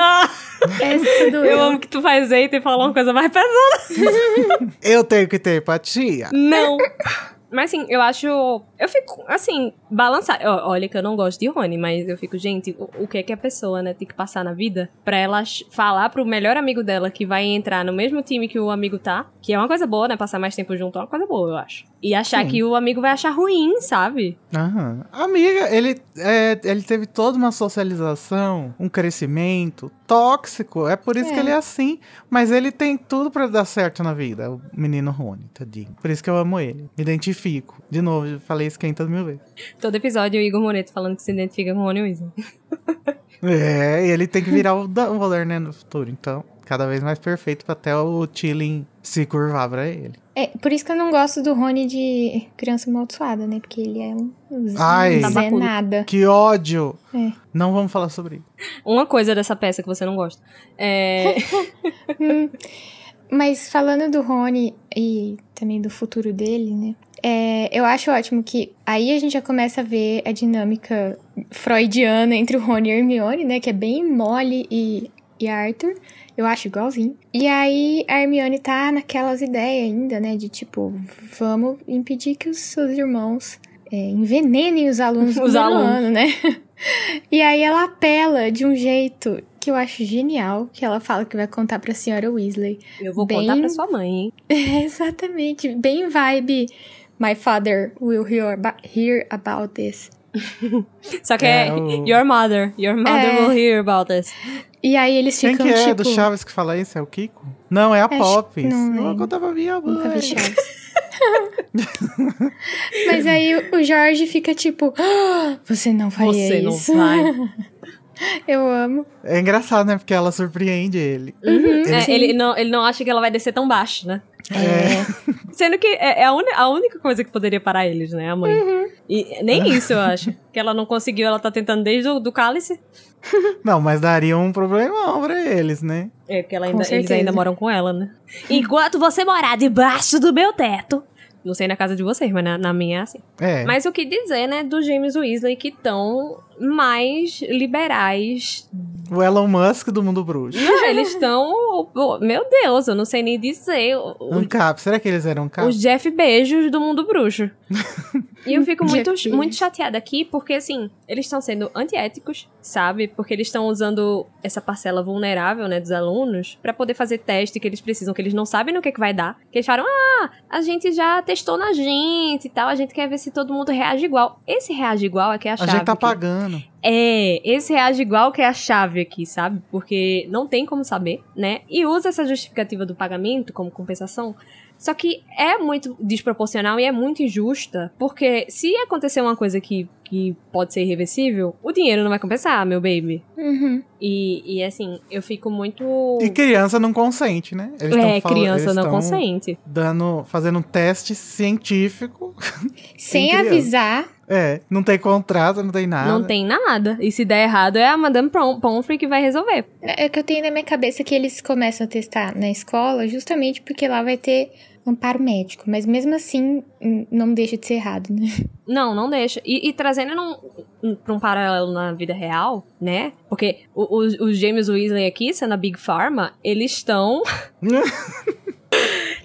S3: Essa doeu.
S2: Eu amo que tu faz eita e fala uma coisa mais pesada.
S4: Eu tenho que ter empatia.
S2: Não. Mas assim, eu acho. Eu fico, assim, balançar. Olha que eu não gosto de Rony, mas eu fico, gente, o, o que é que a pessoa, né, tem que passar na vida pra ela falar pro melhor amigo dela que vai entrar no mesmo time que o amigo tá? Que é uma coisa boa, né? Passar mais tempo junto é uma coisa boa, eu acho. E achar Sim. que o amigo vai achar ruim, sabe?
S4: Aham. Amiga, ele, é, ele teve toda uma socialização, um crescimento tóxico. É por isso é. que ele é assim. Mas ele tem tudo para dar certo na vida, o menino Rony, tadinho. Por isso que eu amo ele. Me identifico. De novo, falei 500 mil vezes.
S2: Todo episódio o Igor Moreto falando que se identifica com o Rony Weasley.
S4: é, e ele tem que virar o Dumbledore, né, no futuro. Então, cada vez mais perfeito pra até o Chilling se curvar pra ele.
S3: É, por isso que eu não gosto do Rony de criança amaldiçoada, né? Porque ele é um Ai, Zé nada.
S4: Que ódio! É. Não vamos falar sobre isso.
S2: Uma coisa dessa peça que você não gosta. É...
S3: hum, mas falando do Rony e também do futuro dele, né? É, eu acho ótimo que aí a gente já começa a ver a dinâmica freudiana entre o Rony e a Hermione, né? Que é bem mole e, e Arthur. Eu acho igualzinho. E aí a Hermione tá naquelas ideias ainda, né? De tipo, vamos impedir que os seus irmãos é, envenenem os alunos do alunos. ano, né? e aí ela apela de um jeito que eu acho genial, que ela fala que vai contar pra senhora Weasley.
S2: Eu vou bem... contar pra sua mãe, hein?
S3: exatamente, bem vibe My father will hear, hear about this.
S2: Só que é, é o... Your mother. Your mother é... will hear about this.
S3: E aí eles ficam,
S4: Quem que é
S3: tipo...
S4: do Chaves que fala isso? É o Kiko? Não, é a Pop. Eu contava minha mãe. Nunca vi Chaves.
S3: Mas aí o Jorge fica tipo, ah, você não faria
S2: você isso. Você não vai.
S3: Eu amo.
S4: É engraçado, né? Porque ela surpreende ele.
S2: Uhum. Ele, é, ele, não, ele não acha que ela vai descer tão baixo, né? É. Sendo que é, é a, a, única coisa que poderia parar eles, né? A mãe. Uhum. E nem isso, eu acho. Que ela não conseguiu, ela tá tentando desde o do cálice.
S4: Não, mas daria um problemão pra eles, né?
S2: É, porque ela ainda, eles ainda moram com ela, né? Enquanto você morar debaixo do meu teto, não sei na casa de vocês, mas na, na minha é assim. É. Mas o que dizer, né, dos James Weasley que estão mais liberais.
S4: O Elon Musk do mundo bruxo.
S2: Não, eles estão. Meu Deus, eu não sei nem dizer.
S4: Um cap. Será que eles eram cap?
S2: Os Jeff Beijos do mundo bruxo. e eu fico muito, muito chateada aqui, porque assim, eles estão sendo antiéticos, sabe? Porque eles estão usando essa parcela vulnerável, né, dos alunos, para poder fazer teste que eles precisam, que eles não sabem no que, que vai dar. Que eles falam, ah, a gente já testou na gente e tal, a gente quer ver se todo mundo reage igual. Esse reage igual é que é a, chave.
S4: A gente tá pagando.
S2: É, esse reage igual que é a chave aqui, sabe? Porque não tem como saber, né? E usa essa justificativa do pagamento como compensação. Só que é muito desproporcional e é muito injusta, porque se acontecer uma coisa que, que pode ser irreversível, o dinheiro não vai compensar, meu baby.
S3: Uhum.
S2: E, e assim, eu fico muito.
S4: E criança não consente, né?
S2: Eles é, criança não consente.
S4: Dando, fazendo um teste científico.
S3: Sem avisar
S4: é, não tem contrato, não tem nada.
S2: Não tem nada. E se der errado, é a Madame Pomfrey que vai resolver.
S3: É, é que eu tenho na minha cabeça que eles começam a testar na escola justamente porque lá vai ter amparo médico. Mas mesmo assim, não deixa de ser errado, né?
S2: Não, não deixa. E, e trazendo num, pra um paralelo na vida real, né? Porque os, os James Weasley aqui, sendo a Big Pharma, eles estão...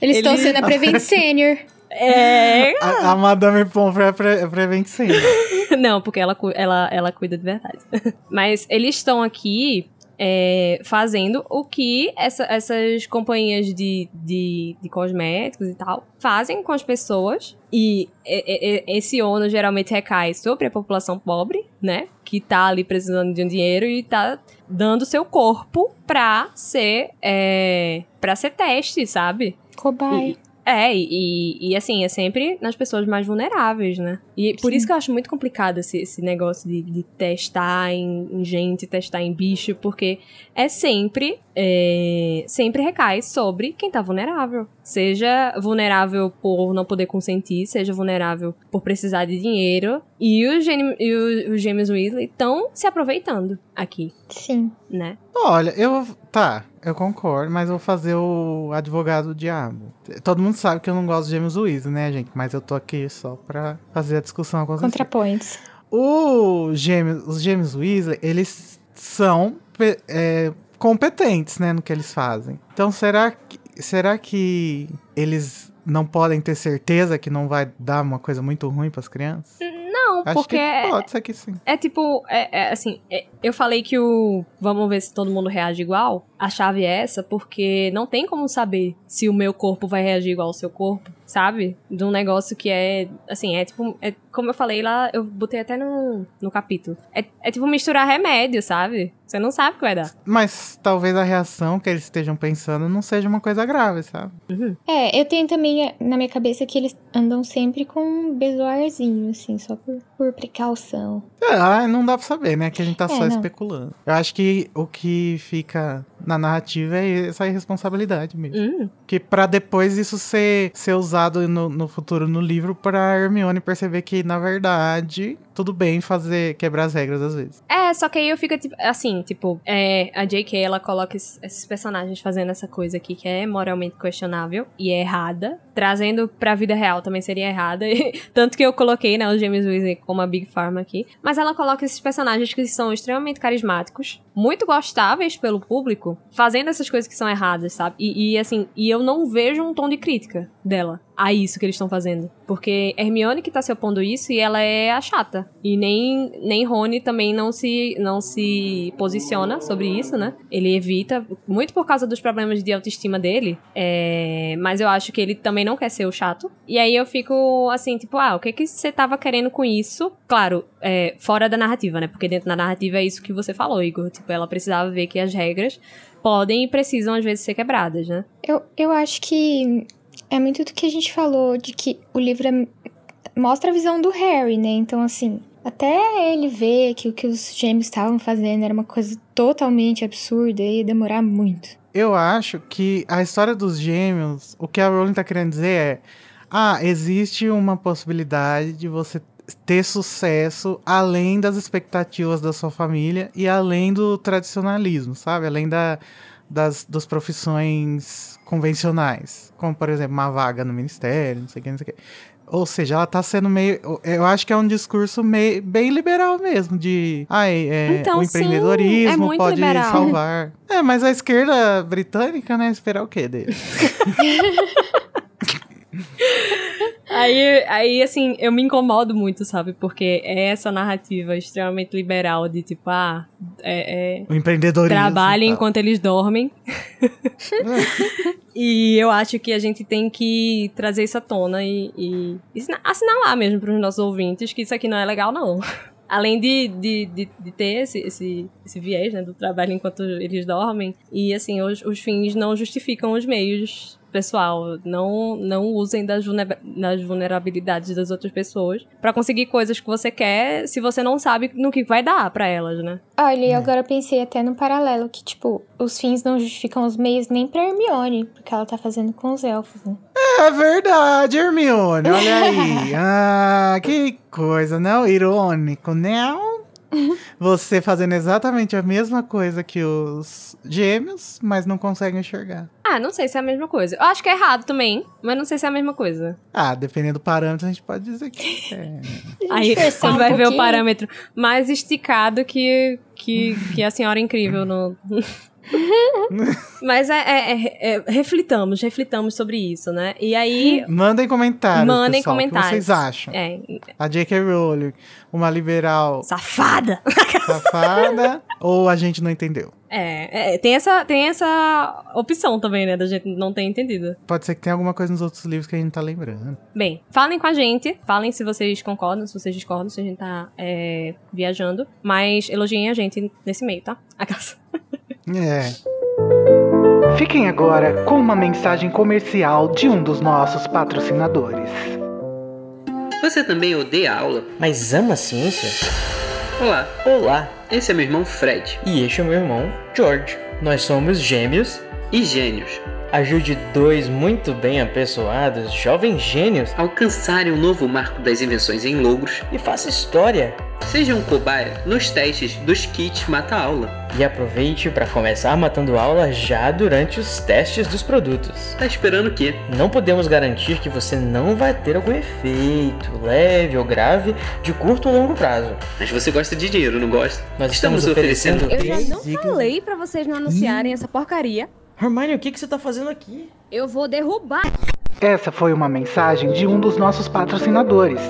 S3: eles estão sendo a Prevent Senior.
S2: É.
S4: A, a Madame Pomfrey é, pre, é Prevent Senior.
S2: Não, porque ela, ela, ela cuida de verdade. Mas eles estão aqui é, fazendo o que essa, essas companhias de, de, de, cosméticos e tal fazem com as pessoas. E esse ônus geralmente recai sobre a população pobre, né? Que tá ali precisando de um dinheiro e tá dando seu corpo pra ser. É, pra ser teste, sabe?
S3: Cobaia.
S2: É, e, e assim, é sempre nas pessoas mais vulneráveis, né? E por Sim. isso que eu acho muito complicado esse, esse negócio de, de testar em, em, gente, testar em bicho, porque é sempre, é, sempre recai sobre quem tá vulnerável. Seja vulnerável por não poder consentir, seja vulnerável por precisar de dinheiro. E os, e os James Weasley estão se aproveitando aqui.
S3: Sim.
S2: Né?
S4: Olha, eu. Tá, eu concordo, mas eu vou fazer o advogado do diabo. Todo mundo sabe que eu não gosto de James Weasley, né, gente? Mas eu tô aqui só pra fazer a discussão acontecer.
S3: Contrapoints.
S4: O James, os James Weasley, eles são é, competentes, né, no que eles fazem. Então, será que, será que eles não podem ter certeza que não vai dar uma coisa muito ruim pras crianças?
S2: Não,
S4: Acho
S2: porque
S4: que pode ser que sim.
S2: é tipo, é, é, assim, é- eu falei que o vamos ver se todo mundo reage igual. A chave é essa, porque não tem como saber se o meu corpo vai reagir igual ao seu corpo, sabe? De um negócio que é, assim, é tipo, é, como eu falei lá, eu botei até no, no capítulo. É, é tipo misturar remédio, sabe? Você não sabe o que vai dar.
S4: Mas talvez a reação que eles estejam pensando não seja uma coisa grave, sabe?
S3: É, eu tenho também na minha cabeça que eles andam sempre com um besoarzinho, assim, só por, por precaução.
S4: Ah, não dá pra saber, né? Que a gente tá
S3: É,
S4: só
S3: não.
S4: especulando. Eu acho que o que fica na narrativa é essa irresponsabilidade mesmo.
S2: Hum,
S4: Que pra depois isso ser, ser usado no, no futuro no livro pra Hermione perceber que, na verdade, tudo bem fazer quebrar as regras às vezes.
S2: É, só que aí eu fico, tipo, assim, tipo, é, a J.K., ela coloca es- esses personagens fazendo essa coisa aqui que é moralmente questionável e é errada. Trazendo pra vida real também seria errada. Tanto que eu coloquei, né, os James Weasley como a Big Pharma aqui. Mas ela coloca esses personagens que são extremamente carismáticos, muito gostáveis pelo público, fazendo essas coisas que são erradas, sabe? E, e, assim, e eu não vejo um tom de crítica dela a isso que eles estão fazendo. Porque Hermione que tá se opondo isso e ela é a chata. E nem, nem Rony também não se, não se posiciona sobre isso, né? Ele evita, muito por causa dos problemas de autoestima dele. é, mas eu acho que ele também não quer ser o chato. E aí eu fico assim, tipo, ah, o que que você tava querendo com isso? Claro, é, fora da narrativa, né? Porque dentro da narrativa é isso que você falou, Igor. Tipo, ela precisava ver que as regras podem e precisam às vezes ser quebradas, né?
S3: Eu, eu acho que é muito do que a gente falou, de que o livro é- mostra a visão do Harry, né? Então, assim, até ele ver que o que os gêmeos estavam fazendo era uma coisa totalmente absurda, ia demorar muito.
S4: Eu acho que a história dos gêmeos, o que a Rowling tá querendo dizer é: ah, existe uma possibilidade de você ter sucesso além das expectativas da sua família e além do tradicionalismo, sabe? Além da, das, das profissões convencionais, como por exemplo uma vaga no ministério, não sei o que, não sei o que. Ou seja, ela tá sendo meio. Eu acho que é um discurso meio, bem liberal mesmo, de. Ai, é,
S2: Então,
S4: o
S2: sim,
S4: empreendedorismo
S2: é muito
S4: pode
S2: liberal.
S4: salvar. É, mas a esquerda britânica, né? Esperar o quê dele?
S2: Aí, aí, assim, eu me incomodo muito, sabe? Porque é essa narrativa extremamente liberal de tipo, ah, é, é,
S4: O empreendedorismo.
S2: trabalhem
S4: e tal.
S2: enquanto eles dormem. e eu acho que a gente tem que trazer isso à tona e, e ensina- assinalar mesmo para os nossos ouvintes que isso aqui não é legal, não. Além de, de, de, de ter esse, esse, esse viés, né, do trabalho enquanto eles dormem. E, assim, os, os fins não justificam os meios, pessoal. Não, não usem das, vulner- das vulnerabilidades das outras pessoas para conseguir coisas que você quer se você não sabe no que vai dar para elas, né?
S3: Olha, e agora eu pensei até no paralelo, que, tipo, os fins não justificam os meios nem pra Hermione, porque ela tá fazendo com os elfos, né?
S4: É verdade, Hermione. Olha aí. Ah, que coisa, não? Irônico, não? Você fazendo exatamente a mesma coisa que os gêmeos, mas não consegue enxergar.
S2: Ah, não sei se é a mesma coisa. Eu acho que é errado também, mas não sei se é a mesma coisa.
S4: Ah, dependendo do parâmetro, a gente pode dizer que é.
S2: Aí você
S3: um
S2: vai ver o
S3: pouquinho.
S2: parâmetro mais esticado que, que, que a senhora incrível no. Mas é, é- é- é- reflitamos, reflitamos sobre isso, né? E aí.
S4: Mandem comentários.
S2: Mandem
S4: pessoal,
S2: comentários.
S4: O que vocês acham?
S2: É,
S4: A J.K. Rowling, uma liberal
S2: safada!
S4: safada ou a gente não entendeu?
S2: É, é, tem, essa, tem essa opção também, né? Da gente não ter entendido.
S4: Pode ser que tenha alguma coisa nos outros livros que a gente tá lembrando.
S2: Bem, falem com a gente. Falem se vocês concordam, se vocês discordam, se a gente tá é, viajando. Mas elogiem a gente nesse meio, tá? A casa.
S4: É. Fiquem agora com uma mensagem comercial de um dos nossos patrocinadores.
S7: Você também odeia aula?
S5: Mas ama a ciência?
S7: Olá,
S5: Olá,
S7: esse é meu irmão Fred.
S5: e este é meu irmão, George. Nós somos gêmeos.
S7: E gênios.
S5: Ajude dois muito bem apessoados, jovens gênios
S7: a Alcançarem o novo marco das invenções em logros,
S5: e faça história.
S7: seja um cobaia nos testes dos kits mata-aula.
S5: E aproveite para começar matando aula já durante os testes dos produtos.
S7: Tá esperando o quê?
S5: Não podemos garantir que você não vai ter algum efeito, leve ou grave, de curto ou longo prazo.
S7: Mas você gosta de dinheiro, não gosta?
S5: Nós
S7: Estamos
S5: estamos oferecendo.
S7: oferecendo-
S8: Eu já não falei pra vocês não anunciarem essa porcaria.
S5: Hermione, o que, que você tá fazendo aqui?
S8: Eu vou derrubar.
S4: Essa foi uma mensagem de um dos nossos patrocinadores.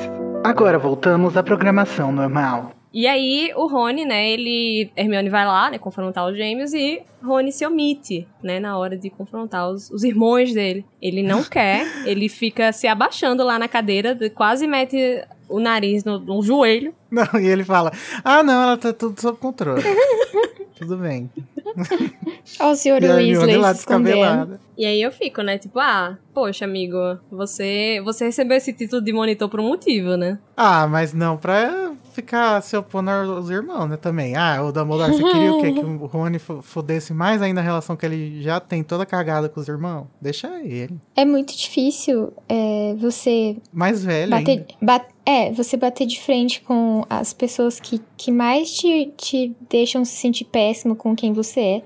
S4: Agora voltamos à programação normal.
S2: E aí, o Rony, né, ele... Hermione vai lá, né, confrontar os gêmeos e Rony se omite, né, na hora de confrontar os, os irmãos dele. Ele não quer, ele fica se abaixando lá na cadeira, quase mete o nariz no, no joelho.
S4: Não, e ele fala, ah não, ela tá tudo sob controle. tudo bem.
S3: Olha o senhor
S4: E
S3: Weasley se escondendo.
S2: E aí eu fico, né, tipo, ah, poxa, amigo, você, você recebeu esse título de monitor por um motivo, né?
S4: Ah, mas não pra ficar se opondo aos irmãos, né, também. Ah, o Dumbledore, você queria o quê? Que o Rony fodesse mais ainda a relação que ele já tem toda cagada com os irmãos? Deixa ele.
S3: É muito difícil é, você
S4: Mais velho
S3: bater, bat- é, você bater de frente com as pessoas que, que mais te, te deixam se sentir péssimo com quem você é.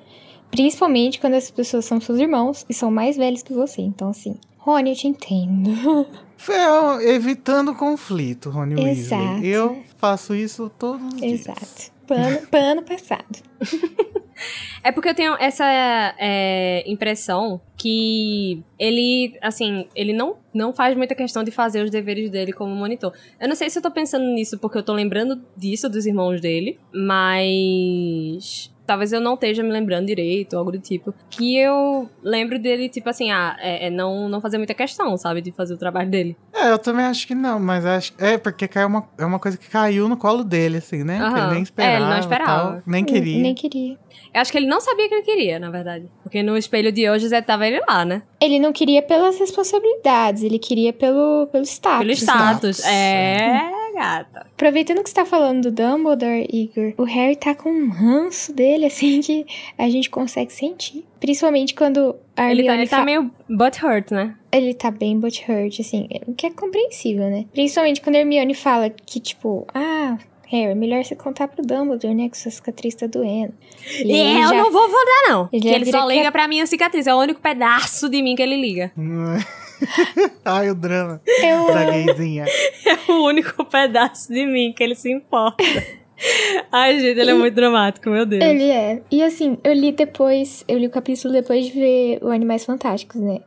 S3: Principalmente quando essas pessoas são seus irmãos e são mais velhos que você. Então, assim, Rony, eu te entendo.
S4: É, evitando conflito, Rony Weasley.
S3: Exato.
S4: Eu faço isso todos os dias.
S3: Exato. Pano, pano passado.
S2: É porque eu tenho essa é, impressão que ele, assim, ele não, não faz muita questão de fazer os deveres dele como monitor. Eu não sei se eu tô pensando nisso porque eu tô lembrando disso dos irmãos dele, mas. Talvez eu não esteja me lembrando direito, algo do tipo. Que eu lembro dele, tipo assim, ah, é, é não, não fazer muita questão, sabe? De fazer o trabalho dele.
S4: É, eu também acho que não, mas acho. É, porque caiu uma, é uma coisa que caiu no colo dele, assim, né? Que ele nem esperava.
S2: É, ele não esperava.
S4: tal, nem queria.
S3: Nem queria.
S2: Eu acho que ele não sabia que ele queria, na verdade. Porque no espelho de hoje, Zé tava ele lá, né?
S3: Ele não queria pelas responsabilidades, ele queria pelo, pelo status.
S2: Pelo status.
S4: status.
S2: É, gata.
S3: Aproveitando que você tá falando do Dumbledore, Igor, o Harry tá com um ranço dele, assim, que a gente consegue sentir. Principalmente quando a
S2: Ele tá,
S3: Hermione
S2: ele tá
S3: fa-
S2: meio butthurt, né?
S3: Ele tá bem butthurt, assim, o que é compreensível, né? Principalmente quando a Hermione fala que, tipo, ah, Harry, melhor você contar pro Dumbledore, né, que sua cicatriz tá doendo.
S2: E
S3: aí
S2: eu
S3: já-
S2: não vou falar, não.
S3: Ele
S2: Que ele só
S3: que
S2: liga
S3: é-
S2: pra minha cicatriz. É o único pedaço de mim que ele liga.
S4: Ai, o drama
S3: Eu
S4: da gayzinha.
S2: É o único pedaço de mim que ele se importa. Ai, gente, ele é muito dramático, meu Deus.
S3: Ele é. E assim, eu li depois, eu li o capítulo depois de ver o Animais Fantásticos, né?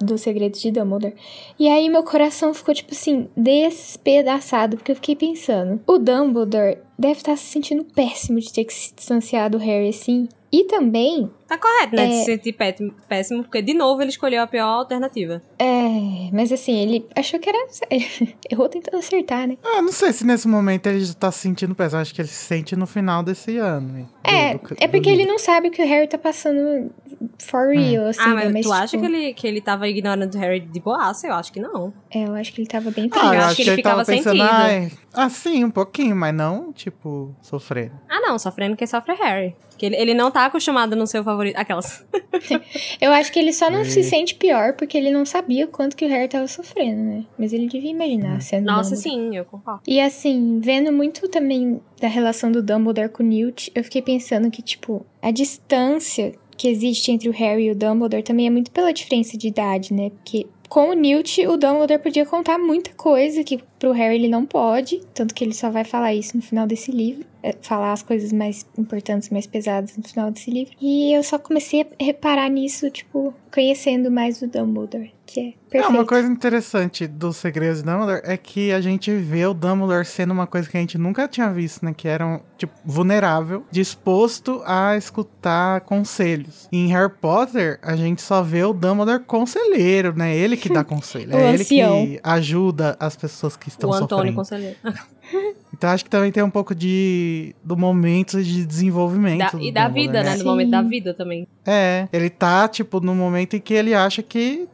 S3: Dos Segredos de Dumbledore. E aí meu coração ficou, tipo assim, despedaçado, porque eu fiquei pensando, o Dumbledore deve estar se sentindo péssimo de ter que se distanciar do Harry assim. E também,
S2: Tá correto, né? De
S3: É.
S2: se sentir pé- péssimo, porque de novo ele escolheu a pior alternativa.
S3: é. Mas assim, ele achou que era. Errou tentando acertar, né?
S4: Ah, não sei se nesse momento ele já tá se sentindo pesado. Acho que ele se sente no final desse ano. hein, do-
S3: É,
S4: do-
S3: é porque ele não sabe o que o Harry tá passando for real, assim,
S2: ah,
S3: né?
S2: mas, tu acha
S3: tipo,
S2: que ele, que ele tava ignorando o Harry de boaça? Eu acho que não.
S3: É, eu acho que ele tava bem
S4: Ah, eu
S2: acho
S4: acho
S2: que
S4: que
S2: ele
S4: ele tava
S2: ficava
S4: pensando,
S2: sentido.
S4: ai, ah, sim, um pouquinho, mas não, tipo, sofrendo.
S2: Ah, não, sofrendo quem sofre é Harry. Que ele, ele não tá acostumado no seu favorito. Aquelas.
S3: Eu acho que ele só não
S4: É.
S3: se sente pior porque ele não sabia o quanto que o Harry tava sofrendo, né? Mas ele devia imaginar sendo
S2: Nossa,
S3: Dumbledore.
S2: sim, eu concordo.
S3: E assim, vendo muito também da relação do Dumbledore com o Newt, eu fiquei pensando que, tipo, a distância que existe entre o Harry e o Dumbledore também é muito pela diferença de idade, né? Porque com o Newt, o Dumbledore podia contar muita coisa que pro Harry ele não pode, tanto que ele só vai falar isso no final desse livro, é, falar as coisas mais importantes, mais pesadas no final desse livro. E eu só comecei a reparar nisso, tipo, conhecendo mais o Dumbledore, que é
S4: É,
S3: perfeito.
S4: uma coisa interessante dos segredos de Dumbledore é que a gente vê o Dumbledore sendo uma coisa que a gente nunca tinha visto, né? Que era um, tipo, vulnerável, disposto a escutar conselhos. E em Harry Potter, a gente só vê o Dumbledore conselheiro, né? Ele que dá conselho.
S3: O
S4: é ele
S3: ancião.
S4: que ajuda as pessoas que estão
S2: o Antônio
S4: sofrendo.
S2: Conselheiro.
S4: Então acho que também tem um pouco de do momento de desenvolvimento.
S2: Da-
S4: do
S2: e da
S4: Dumbledore,
S2: vida, né?
S3: Sim.
S2: No momento da vida também.
S4: É, ele tá, tipo, no momento em que ele acha que.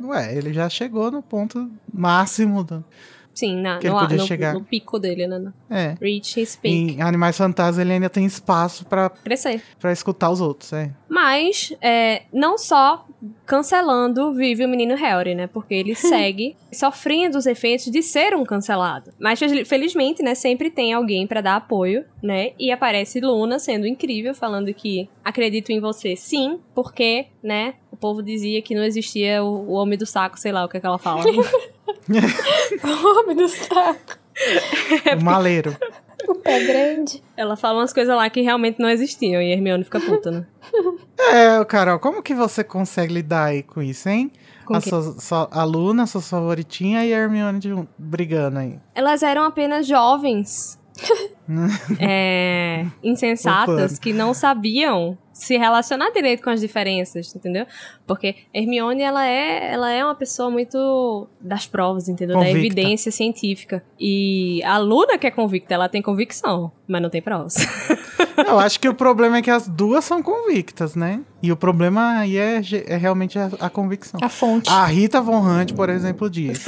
S4: Ué, ele já chegou no ponto máximo do.
S2: Sim, na, no, no-
S4: chegar.
S2: no pico dele, né?
S4: É.
S2: reach his peak.
S4: Em Animais Fantásticos ele ainda tem espaço pra,
S2: Crescer.
S4: pra escutar os outros, é.
S2: Mas, é, não só cancelando vive o menino Harry, né? Porque ele segue sofrendo os efeitos de ser um cancelado. Mas, fel- felizmente, né? Sempre tem alguém pra dar apoio, né? E aparece Luna sendo incrível, falando que acredito em você sim, porque, né? O povo dizia que não existia o, o homem do saco, sei lá o que, é que ela fala.
S3: Homem do saco.
S4: O maleiro.
S3: O pé grande.
S2: ela fala umas coisas lá que realmente não existiam e Hermione fica puta, né?
S4: é, Carol, como que você consegue lidar aí com isso, hein?
S2: Com
S4: a, sua, sua, a Luna, sua favoritinha, e a Hermione de, brigando aí.
S2: Elas eram apenas jovens. é, insensatas
S4: Opa.
S2: que não sabiam se relacionar direito com as diferenças, entendeu? Porque Hermione, ela é, ela é uma pessoa muito das provas, entendeu? Da
S4: Convicta.
S2: evidência científica. E a Luna que é convicta, ela tem convicção, mas não tem provas.
S4: Eu acho que o problema é que as duas são convictas, né? E o problema aí é, é realmente a, a convicção.
S3: A fonte.
S4: A Rita Von Hunt, por exemplo, disse: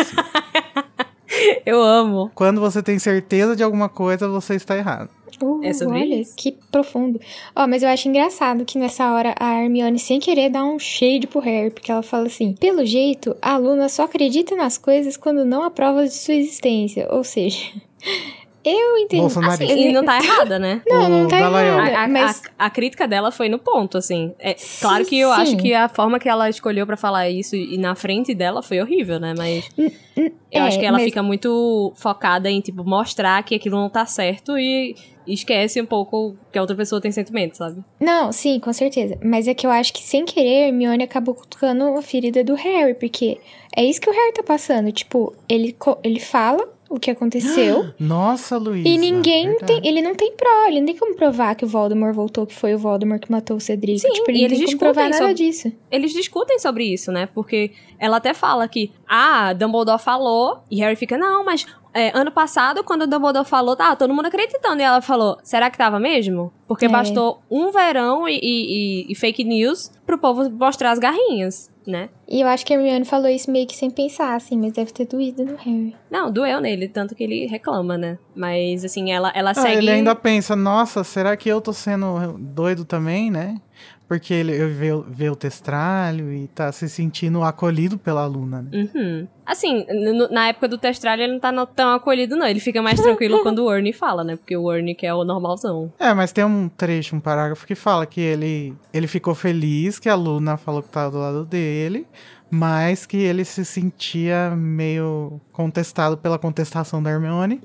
S2: Eu amo.
S4: quando você tem certeza de alguma coisa, você está errado.
S3: Uh,
S2: É sobre
S3: olha,
S2: isso.
S3: que profundo. Ó, mas eu acho engraçado que nessa hora a Hermione, sem querer, dá um shade pro Harry, porque ela fala assim: pelo jeito, a aluna só acredita nas coisas quando não há provas de sua existência. Ou seja, eu entendo.
S4: Bolsonarista.
S2: Assim, e não tá errada, né?
S3: Não, não tá errado.
S2: A, a-
S3: mas
S2: a- a crítica dela foi no ponto, assim. É, claro que eu acho
S3: sim.
S2: que a forma que ela escolheu pra falar isso e na frente dela foi horrível, né? Mas eu
S3: é,
S2: acho que ela
S3: mas-
S2: fica muito focada em, tipo, mostrar que aquilo não tá certo e esquece um pouco que a outra pessoa tem sentimento, sabe?
S3: Não, sim, com certeza. Mas é que eu acho que sem querer, Hermione acabou cutucando a ferida do Harry, porque é isso que o Harry tá passando. Tipo, ele, ele fala o que aconteceu.
S4: Nossa, Luísa.
S3: E ninguém
S4: verdade.
S3: tem. Ele não tem prova, ele não tem como provar que o Voldemort voltou, que foi o Voldemort que matou o Cedric.
S2: Sim,
S3: tipo, ele
S2: e
S3: não
S2: eles
S3: tem como
S2: discutem
S3: provar nada
S2: sobre-
S3: disso.
S2: Eles discutem sobre isso, né? Porque ela até fala que, ah, Dumbledore falou, e Harry fica, não, mas é, ano passado, quando o Dumbledore falou, tá, todo mundo acreditando. E ela falou, será que tava mesmo? Porque
S3: É.
S2: bastou um verão e, e- e- e fake news pro povo mostrar as garrinhas, né?
S3: E eu acho que a Hermione falou isso meio que sem pensar, assim, mas deve ter doído no Harry.
S2: Não, doeu nele, tanto que ele reclama, né? Mas, assim, ela, ela
S4: Ah,
S2: segue...
S4: ele ainda pensa, nossa, será que eu tô sendo doido também, né? Porque ele vê, vê o testralho e tá se sentindo acolhido pela aluna, né?
S2: Uhum. Assim, na época do testralho ele não tá tão acolhido, não. Ele fica mais tranquilo quando o Ernie fala, né? Porque o Ernie que é o normalzão.
S4: É, mas tem um trecho, um parágrafo que fala que ele, ele ficou feliz que a Luna falou que tava do lado dele, mas que ele se sentia meio contestado pela contestação da Hermione,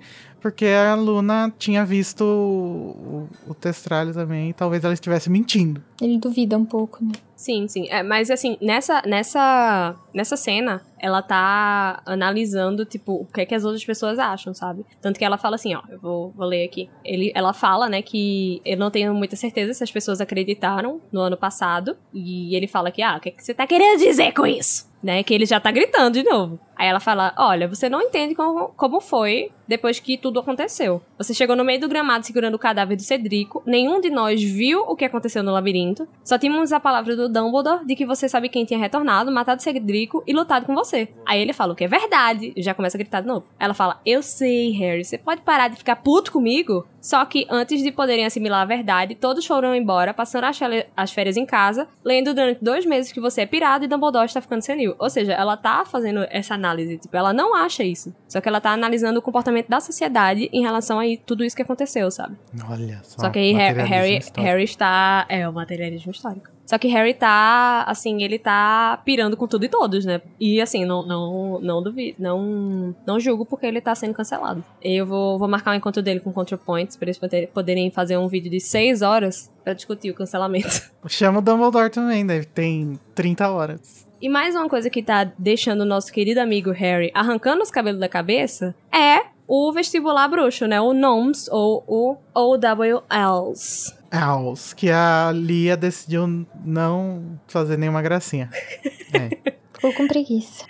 S4: porque a Luna tinha visto o, o, o testralho também e talvez ela estivesse mentindo.
S3: Ele duvida um pouco, né?
S2: Sim, sim. É, mas assim, nessa, nessa, nessa cena, ela tá analisando, tipo, o que é que as outras pessoas acham, sabe? Tanto que ela fala assim, ó, eu vou, vou ler aqui. Ele, ela fala, né, que eu não tenho muita certeza se as pessoas acreditaram no ano passado. E ele fala que, ah, o que, é que você tá querendo dizer com isso? Né, que ele já tá gritando de novo. Aí ela fala: Olha, você não entende como, como foi depois que tudo aconteceu. Você chegou no meio do gramado segurando o cadáver do Cedrico. Nenhum de nós viu o que aconteceu no labirinto. Só tínhamos a palavra do Dumbledore de que você sabe quem tinha retornado, matado Cedrico e lutado com você. Aí ele fala o que é verdade. E já começa a gritar de novo. Ela fala: Eu sei, Harry, você pode parar de ficar puto comigo? Só que antes de poderem assimilar a verdade, todos foram embora, passando as férias- as férias em casa, lendo durante dois meses que você é pirado e Dumbledore está ficando senil. Ou seja, ela tá fazendo essa análise, tipo, ela não acha isso. Só que ela tá analisando o comportamento da sociedade em relação a tudo isso que aconteceu, sabe?
S4: Olha só.
S2: Só que aí Harry,
S4: histórico.
S2: Harry está. É, o materialismo histórico. Só que Harry tá, assim, ele tá pirando com tudo e todos, né? E assim, não, não, não duvido, não, não julgo porque ele tá sendo cancelado. Eu vou, vou marcar um encontro dele com ContraPoints pra eles poder- poderem fazer um vídeo de seis horas pra discutir o cancelamento.
S4: Chama o Dumbledore também, deve tem 30 horas.
S2: E mais uma coisa que tá deixando o nosso querido amigo Harry arrancando os cabelos da cabeça é o vestibular bruxo, né? O NOMS ou o OWLs.
S4: Owls, que a Lia decidiu não fazer nenhuma gracinha. É.
S3: Ficou com preguiça.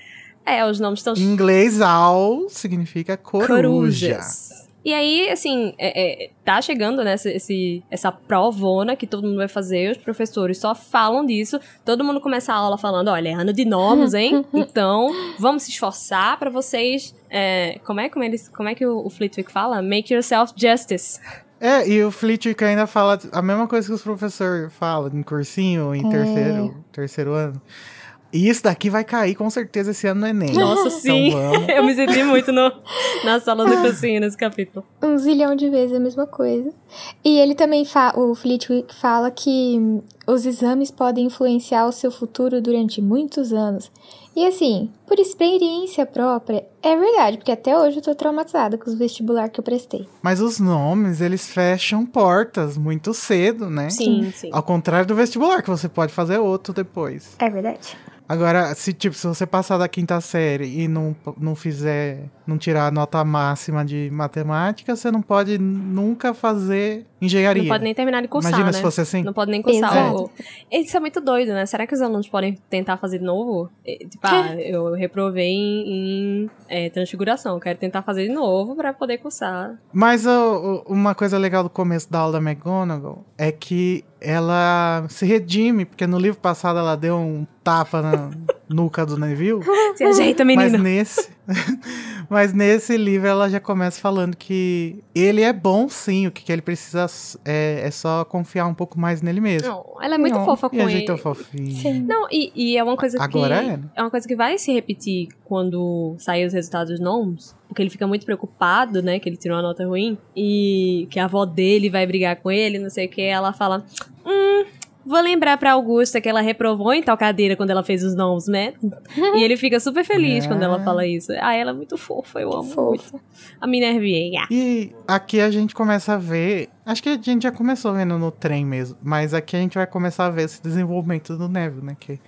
S2: É, os nomes estão
S4: Em inglês, owl significa coruja.
S2: corujas. E aí, assim, é- é, tá chegando, né, esse, essa provona que todo mundo vai fazer, os professores só falam disso, todo mundo começa a aula falando, olha, é ano de nomes, hein? Então, vamos se esforçar pra vocês... é, como, é, como, eles, como é que o, o Flitwick fala? Make yourself justice.
S4: É, e o Flitwick ainda fala a mesma coisa que os professores falam em cursinho, em terceiro, terceiro ano. E isso daqui vai cair com certeza esse ano no Enem.
S2: Nossa, sim.
S4: Então vamos.
S2: Eu me senti muito no, na sala do cursinho nesse capítulo.
S3: Um zilhão de vezes a mesma coisa. E ele também fala, o Flitwick fala que os exames podem influenciar o seu futuro durante muitos anos. E assim, por experiência própria, é verdade, porque até hoje eu tô traumatizada com os vestibular que eu prestei.
S4: Mas os nomes, eles fecham portas muito cedo, né?
S2: Sim, sim.
S4: Ao contrário do vestibular, que você pode fazer outro depois.
S3: É verdade.
S4: Agora, se tipo, se você passar da quinta série e não, não fizer, não tirar a nota máxima de matemática, você não pode nunca fazer engenharia.
S2: Não pode nem terminar de cursar,
S4: Imagina
S2: né?
S4: se fosse assim.
S2: Não pode nem cursar. O... Isso é muito doido, né? Será que os alunos podem tentar fazer de novo? Tipo, ah, eu reprovei em, em, é, transfiguração. Quero tentar fazer de novo pra poder cursar.
S4: Mas o- o- uma coisa legal do começo da aula da McGonagall é que ela se redime, porque no livro passado ela deu um tapa na nuca do Neville.
S2: Se ajeita,
S4: Mas
S2: menino.
S4: nesse, mas nesse livro ela já começa falando que ele é bom sim, o que, que ele precisa é, é só confiar um pouco mais nele mesmo.
S2: Não, ela é muito
S3: Não.
S2: fofa com
S4: é
S2: ele.
S4: fofinho.
S3: Sim.
S2: Não, e, e é uma coisa
S4: Agora
S2: que.
S4: é, né?
S2: É uma coisa que vai se repetir quando sair os resultados dos nomes. Porque ele fica muito preocupado, né? Que ele tirou uma nota ruim. E que a avó dele vai brigar com ele, não sei o que. Ela fala. Hum. Vou lembrar pra Augusta que ela reprovou em tal cadeira quando ela fez os nomes, né? e ele fica super feliz quando ela
S4: Ah.
S2: fala isso. Ah, ela é muito fofa, eu amo muito.
S3: Fofa.
S2: A Minervinha.
S4: E aqui a gente começa a ver. Acho que a gente já começou vendo no trem mesmo. Mas aqui a gente vai começar a ver esse desenvolvimento do Neville, né? Que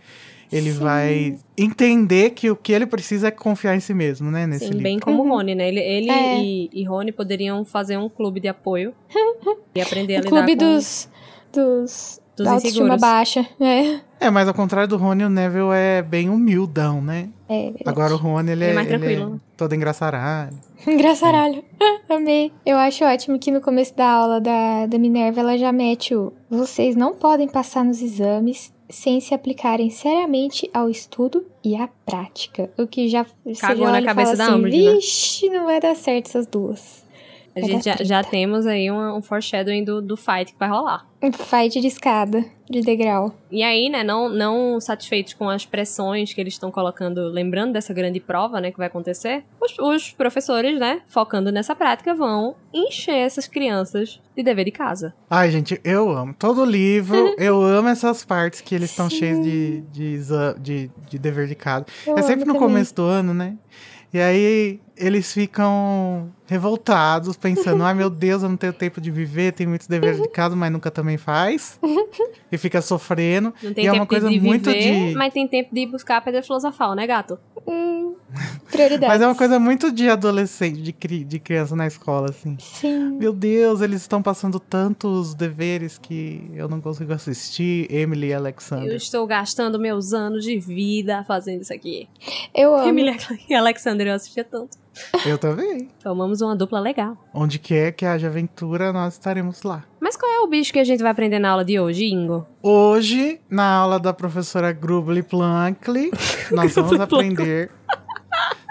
S4: ele
S3: Sim.
S4: vai entender que o que ele precisa é confiar em si mesmo, né? Nesse
S2: Sim,
S4: livro.
S2: bem como
S3: Uhum.
S2: Rony, né? Ele, ele
S3: É.
S2: e, e Rony poderiam fazer um clube de apoio e aprender a
S3: O
S2: lidar
S3: clube
S2: com...
S3: dos. dos.
S2: Dos
S3: da autoestima
S2: inseguros.
S3: baixa. É.
S4: É, mas ao contrário do Rony, o Neville é bem humildão, né?
S3: É verdade.
S4: Agora o Rony, ele,
S2: Ele é
S4: é,
S2: mais
S4: ele
S2: tranquilo, né?
S4: é todo engraçaralho.
S3: Engraçaralho. Amei. Eu acho ótimo que no começo da aula da, da Minerva ela já mete o. Vocês não podem passar nos exames sem se aplicarem seriamente ao estudo e à prática. O que já.
S2: Cagou
S3: já
S2: na cabeça da
S3: assim,
S2: Umbridge, né?
S3: Vixe, não vai dar certo essas duas.
S2: A gente já, já temos aí uma- um foreshadowing do, do fight que vai rolar.
S3: Um fight de escada, de degrau.
S2: E aí, né, não, não satisfeitos com as pressões que eles estão colocando, lembrando dessa grande prova, né, que vai acontecer, os, os professores, né, focando nessa prática, vão encher essas crianças de dever de casa.
S4: Ai, gente, eu amo. Todo livro, eu amo essas partes que eles estão cheios de, de, de, de dever de casa.
S3: Eu
S4: é sempre no
S3: também.
S4: começo do ano, né? E aí eles ficam revoltados, pensando: ai meu Deus, eu não tenho tempo de viver, tenho muitos deveres de casa, mas nunca também faz. e fica sofrendo.
S2: Não tem
S4: e é
S2: tempo
S4: uma coisa
S2: de
S4: muito
S2: viver,
S4: de.
S2: mas tem tempo de buscar a pedra filosofal, né, gato?
S3: Prioridades.
S4: Mas é uma coisa muito de adolescente, de, cri- de criança na escola, assim.
S3: Sim.
S4: Meu Deus, eles estão passando tantos deveres que eu não consigo assistir. Emily e
S2: Eu
S4: Alexander.
S2: estou gastando meus anos de vida fazendo isso aqui.
S3: Eu amo.
S2: Emily e Alexander eu assistia tanto.
S4: Eu também.
S2: Formamos uma dupla legal.
S4: Onde quer que haja aventura, nós estaremos lá.
S2: Mas qual é o bicho que a gente vai aprender na aula de hoje, Ingo?
S4: Hoje, na aula da professora Grubly Plankley, nós vamos aprender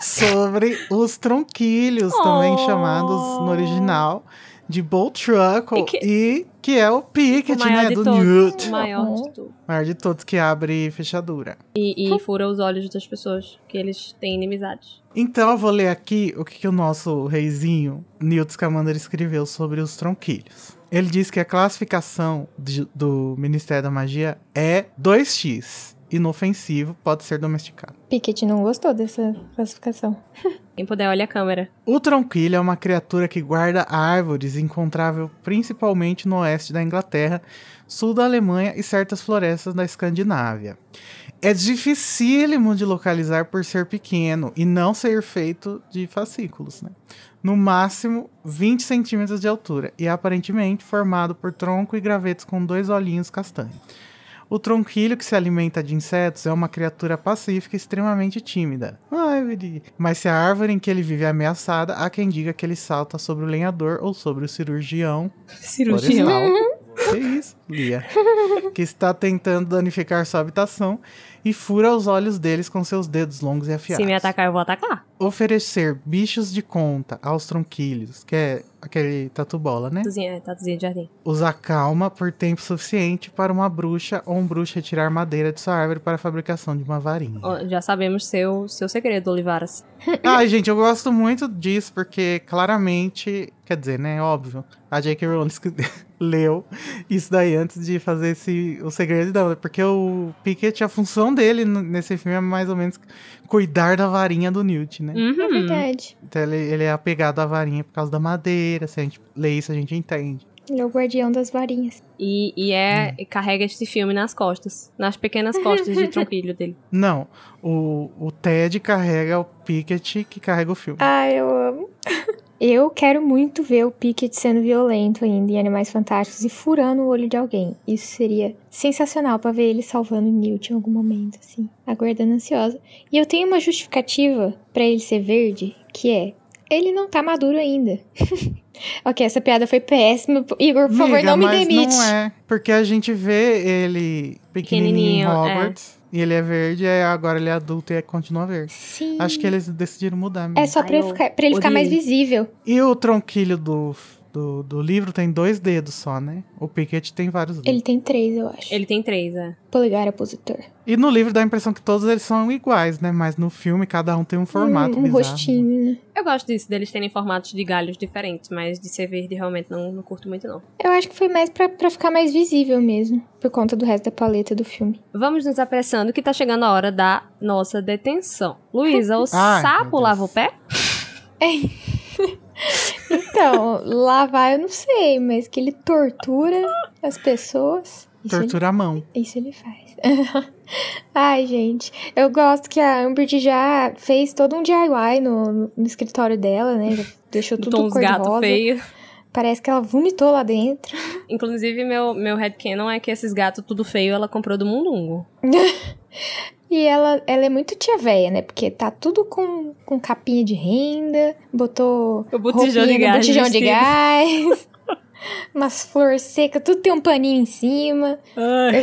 S4: sobre os tronquilhos, também
S2: Oh.
S4: chamados no original de Bolt Truckle,
S2: E que-
S4: e que é o Pickett,
S2: maior
S4: né, do
S2: todos.
S4: Newt.
S2: O maior
S3: Uhum.
S2: de todos.
S4: maior de todos que abre fechadura.
S2: E, e fura os olhos das pessoas, que eles têm inimizades.
S4: Então eu vou ler aqui o que, que o nosso reizinho Newt Scamander escreveu sobre os tronquilhos. Ele diz que a classificação de- do Ministério da Magia é 2x. Inofensivo, pode ser domesticado.
S3: Pickett não gostou dessa classificação.
S2: Quem puder, olha a câmera.
S4: O tronquilho é uma criatura que guarda árvores, encontrável principalmente no oeste da Inglaterra, sul da Alemanha e certas florestas da Escandinávia. É dificílimo de localizar por ser pequeno e não ser feito de fascículos, né? No máximo 20 centímetros de altura e aparentemente formado por tronco e gravetos com dois olhinhos castanhos. O tronquilho que se alimenta de insetos é uma criatura pacífica e extremamente tímida. Mas se a árvore em que ele vive é ameaçada, há quem diga que ele salta sobre o lenhador ou sobre o cirurgião
S2: Cirurgião.
S4: florestal. Que isso, Lia? que está tentando danificar sua habitação e fura os olhos deles com seus dedos longos e afiados.
S2: Se me atacar, eu vou atacar.
S4: Oferecer bichos de conta aos tronquilhos, que é aquele tatu-bola, né?
S2: Tatuzinha, tatuzinha de jardim.
S4: Os acalma por tempo suficiente para uma bruxa ou um bruxo retirar madeira de sua árvore para a fabricação de uma varinha.
S2: Já sabemos seu, seu segredo, Olivaras.
S4: Ai, gente, eu gosto muito disso porque claramente, quer dizer, né, óbvio, a J.K. Rowling leu isso daí antes de fazer esse o segredo de Dumbledore, porque o Pickett a função dele nesse filme é mais ou menos cuidar da varinha do Newt, né?
S3: É
S2: Uhum.
S3: verdade.
S4: Então ele, ele é apegado à varinha por causa da madeira, se a gente lê isso a gente entende.
S3: Ele é o guardião das varinhas.
S2: E, e é
S4: Hum.
S2: carrega este filme nas costas, nas pequenas costas de tronquilho dele.
S4: Não, o, o Ted carrega o Pickett que carrega o filme.
S3: Ah, eu amo. Eu quero muito ver o Pickett sendo violento ainda em Animais Fantásticos e furando o olho de alguém. Isso seria sensacional pra ver ele salvando o Newt em algum momento, assim. Aguardando ansiosa. E eu tenho uma justificativa pra ele ser verde, que é... Ele não tá maduro ainda. ok, essa piada foi péssima. Igor, por favor,
S4: Amiga,
S3: não me demite.
S4: não é, porque a gente vê ele pequenininho em
S2: Pequenininho, é.
S4: E ele é verde, e agora ele é adulto e continua verde.
S3: Sim.
S4: Acho que eles decidiram mudar mesmo.
S3: É só pra
S2: Ai,
S3: ele ficar, pra ele ficar mais visível.
S4: E o tronquilho do, do, do livro tem dois dedos só, né? O Pickett tem vários dedos.
S3: Ele tem três, eu acho.
S2: Ele tem três, é.
S3: Polegar opositor.
S4: E no livro dá a impressão que todos eles são iguais, né? Mas no filme cada um tem um formato
S3: um, um
S4: bizarro.
S3: rostinho, né?
S2: Eu gosto disso, deles terem formatos de galhos diferentes, mas de ser verde realmente não, não curto muito, não.
S3: Eu acho que foi mais pra, pra ficar mais visível mesmo. Por conta do resto da paleta do filme.
S2: Vamos nos apressando que tá chegando a hora da nossa detenção. Luísa, o
S4: Ai,
S2: sapo lava o pé?
S3: Então, lavar eu não sei, mas que ele tortura as pessoas. Isso ele,
S4: Tortura a mão.
S3: isso ele faz. Ai, gente. Eu gosto que a Umbridge já fez todo um DIY no, no escritório dela, né? Já deixou tudo
S2: Tons
S3: cor de
S2: gato
S3: rosa.
S2: feio.
S3: Parece que ela vomitou lá dentro.
S2: Inclusive, meu, meu headcanon é que esses gatos tudo feio ela comprou do Mundungo.
S3: E ela, ela é muito tia véia, né? Porque tá tudo com, com capinha de renda, botou
S2: O botijão de gás
S3: botijão de gás, umas flores secas, tudo tem um paninho em cima.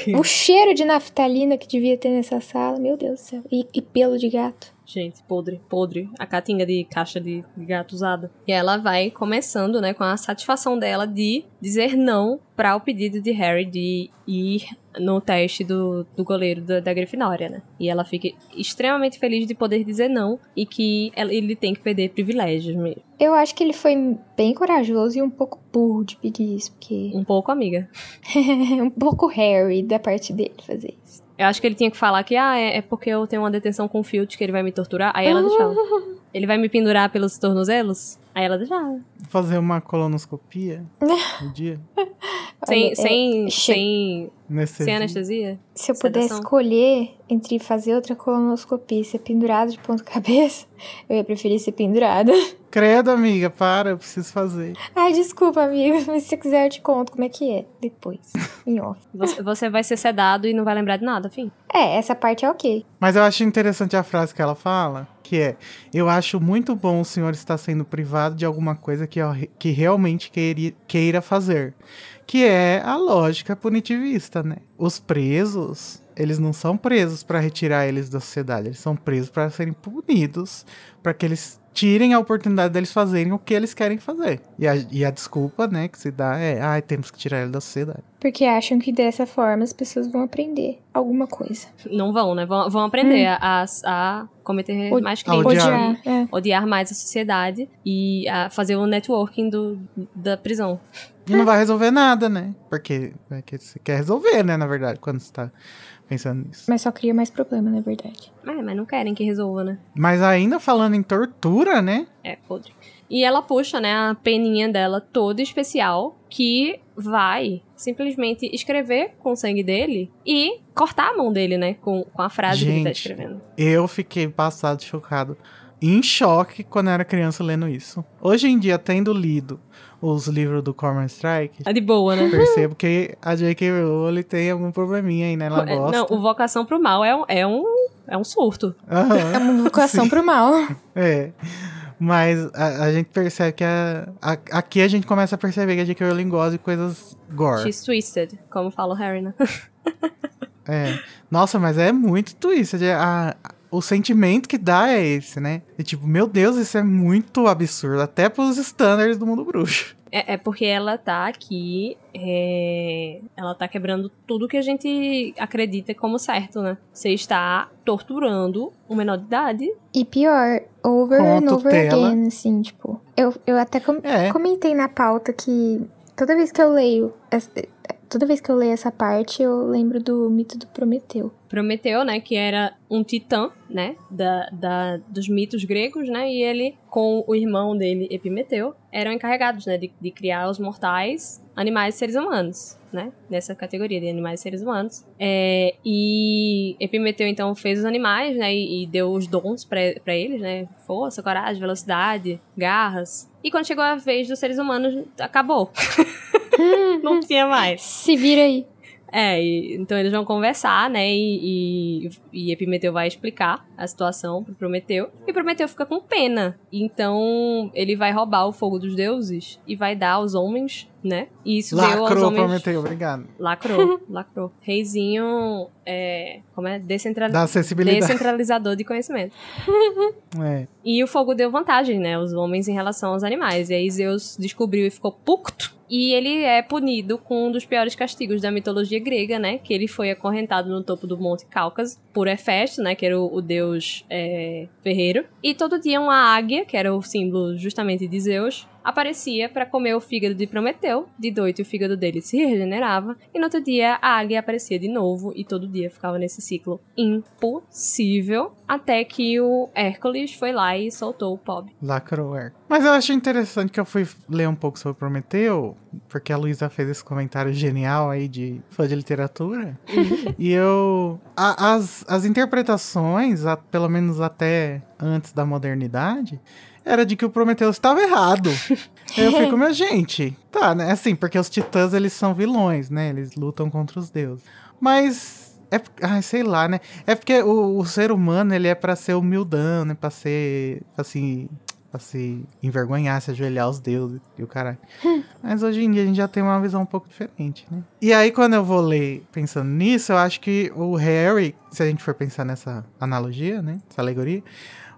S3: Eu- O cheiro de naftalina que devia ter nessa sala, meu Deus do céu. E, e pelo de gato.
S2: Gente, podre, podre. A catinga de caixa de, de gato usada. E ela vai começando, né, com a satisfação dela de dizer não para o pedido de Harry de ir no teste do, do goleiro da, da Grifinória, né? E ela fica extremamente feliz de poder dizer não e que ela- ele tem que perder privilégios mesmo.
S3: Eu acho que ele foi bem corajoso e um pouco burro de pedir isso, porque
S2: Um pouco, amiga.
S3: um pouco Harry da parte dele fazer isso.
S2: Eu acho que ele tinha que falar que, ah, é, é porque eu tenho uma detenção com o Filt que ele vai me torturar. Aí ela deixava. Ele vai me pendurar pelos tornozelos? Aí ela deixava.
S4: Fazer uma colonoscopia no dia.
S2: Sem,
S3: é,
S2: sem, sem,
S4: Nesse
S2: sem anestesia?
S3: Se eu pudesse
S2: Sedação.
S3: escolher entre fazer outra colonoscopia e ser pendurado de ponta cabeça, eu ia preferir ser pendurada.
S4: Credo, amiga, para, eu preciso fazer.
S3: Ai, desculpa, amigo, mas se você quiser eu te conto como é que é depois, em off.
S2: Você, você vai ser sedado e não vai lembrar de nada, fim.
S3: É, essa parte é ok.
S4: Mas eu acho interessante a frase que ela fala, que é: Eu acho muito bom o senhor estar sendo privado de alguma coisa que, que realmente queira, queira fazer. Que é a lógica punitivista, né? Os presos, eles não são presos para retirar eles da sociedade, eles são presos para serem punidos, para que eles tirem a oportunidade deles fazerem o que eles querem fazer. E a, e a desculpa, né, que se dá é: ai, temos que tirar ele da sociedade.
S3: Porque acham que dessa forma as pessoas vão aprender alguma coisa.
S2: Não vão, né? Vão, vão aprender a, a cometer
S3: Od-
S2: mais
S4: a
S2: crimes.
S4: odiar.
S3: é.
S2: odiar mais a sociedade e a fazer o networking do, da prisão.
S4: E não vai resolver nada, né? Porque, porque você quer resolver, né, na verdade, quando você tá pensando nisso.
S3: Mas só cria mais problema, na verdade.
S2: É, mas não querem que resolva, né?
S4: Mas ainda falando em tortura, né?
S2: É, podre. E ela puxa, né, a peninha dela toda especial, que vai simplesmente escrever com o sangue dele e cortar a mão dele, né, com, com a frase que ele tá
S4: Gente.
S2: escrevendo.
S4: Eu fiquei passado, chocado, em choque quando eu era criança lendo isso. Hoje em dia, tendo lido os livros do Corman Strike,
S2: É de boa, né?
S4: percebo que a J.K. Rowling tem algum probleminha aí, né? Ela
S2: É,
S4: gosta.
S2: Não, o Vocação pro Mal é um, é um, é um surto.
S4: Aham,
S3: É uma vocação pro mal.
S4: é. Mas a, a gente percebe que a, a- aqui a gente começa a perceber que a J.K. Rowling gosta de coisas gore.
S2: She's twisted, como fala o Harry, né?
S4: É. Nossa, mas é muito twisted. A, a- o sentimento que dá é esse, né? É tipo, meu Deus, isso é muito absurdo. Até pros standards do mundo bruxo.
S2: É, é porque ela tá aqui. é, Ela tá quebrando tudo que a gente acredita como certo, né? Você está torturando um menor de idade.
S3: E pior, over and over
S4: tutela.
S3: again, assim, tipo. Eu, eu até com-
S4: É.
S3: comentei na pauta que Toda vez que eu leio. Toda vez que eu leio essa parte, eu lembro do mito do Prometeu.
S2: Prometeu, né, que era um titã, né, da, da, dos mitos gregos, né, e ele, com o irmão dele, Epimeteu, eram encarregados, né, de, de criar os mortais, animais e seres humanos, né, nessa categoria de animais e seres humanos. É, e Epimeteu, então, fez os animais, né, e, e deu os dons para eles, né, força, coragem, velocidade, garras. E quando chegou a vez dos seres humanos, acabou. Não tinha mais.
S3: Se vira aí.
S2: É, e, então eles vão conversar, né? E, e, e Epimeteu vai explicar a situação pro Prometeu. E Prometeu fica com pena. Então ele vai roubar o fogo dos deuses e vai dar aos homens né? E isso
S4: lacrou,
S2: deu aos homens...
S4: Prometeu, obrigado.
S2: Lacrou, lacrou. Reizinho, é... como é? Descentra...
S4: Acessibilidade.
S2: Descentralizador de conhecimento.
S4: é.
S2: E o fogo deu vantagem, né? Os homens em relação aos animais. E aí Zeus descobriu e ficou pucto. E ele é punido com um dos piores castigos da mitologia grega, né? Que ele foi acorrentado no topo do Monte Cáucaso por Hefesto, né? Que era o, o deus é, ferreiro. E todo dia uma águia, que era o símbolo justamente de Zeus, aparecia para comer o fígado de Prometeu. De doito, o fígado dele se regenerava. E no outro dia, a águia aparecia de novo. E todo dia ficava nesse ciclo impossível. Até que o Hércules foi lá e soltou o pobre.
S4: Lacrou Hércules. Mas eu achei interessante que eu fui ler um pouco sobre Prometeu. Porque a Luísa fez esse comentário genial aí de fã de literatura. E eu. A, as, as interpretações, a, pelo menos até antes da modernidade era de que o Prometheus estava errado. eu fico, minha gente, tá, né? Assim, porque os titãs, eles são vilões, né? Eles lutam contra os deuses. Mas, é, ai, sei lá, né? É porque o, o ser humano, ele é para ser humildão, né? Pra ser, assim, pra se envergonhar, se ajoelhar aos deuses e o caralho. Mas hoje em dia a gente já tem uma visão um pouco diferente, né? E aí, quando eu vou ler pensando nisso, eu acho que o Harry, se a gente for pensar nessa analogia, né? Essa alegoria,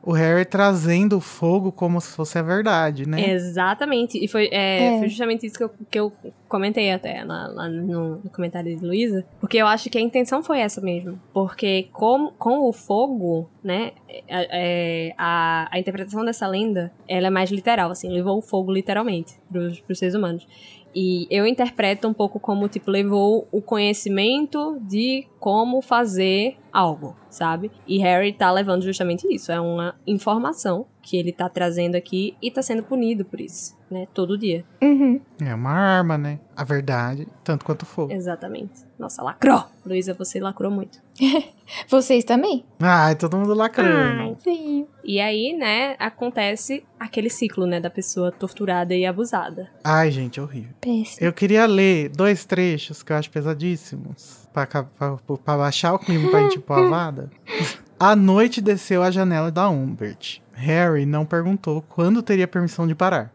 S4: o Harry trazendo o fogo como se fosse a verdade, né?
S2: Exatamente. E foi, é, é. foi justamente isso que eu, que eu comentei até lá, lá no, no, comentário de Luísa. Porque eu acho que a intenção foi essa mesmo. Porque com, com o fogo, né, é, a, a interpretação dessa lenda, ela é mais literal, assim, levou o fogo literalmente pros, pros seres humanos. E eu interpreto um pouco como, tipo, levou o conhecimento de como fazer algo, sabe? E Harry tá levando justamente isso. É uma informação que ele tá trazendo aqui e tá sendo punido por isso né? Todo dia.
S3: Uhum.
S4: É uma arma, né? A verdade, tanto quanto for.
S2: Exatamente. Nossa, lacrou! Luísa, você lacrou muito.
S3: Vocês também?
S4: Ai, todo mundo lacrou.
S3: Ai, sim.
S2: E aí, né, acontece aquele ciclo, né, da pessoa torturada e abusada.
S4: Ai, gente, horrível.
S3: Péssimo.
S4: Eu queria ler dois trechos que eu acho pesadíssimos. Pra, pra, pra, baixar o clima pra gente pôr a vada. A noite desceu a janela da Umbert. Harry não perguntou quando teria permissão de parar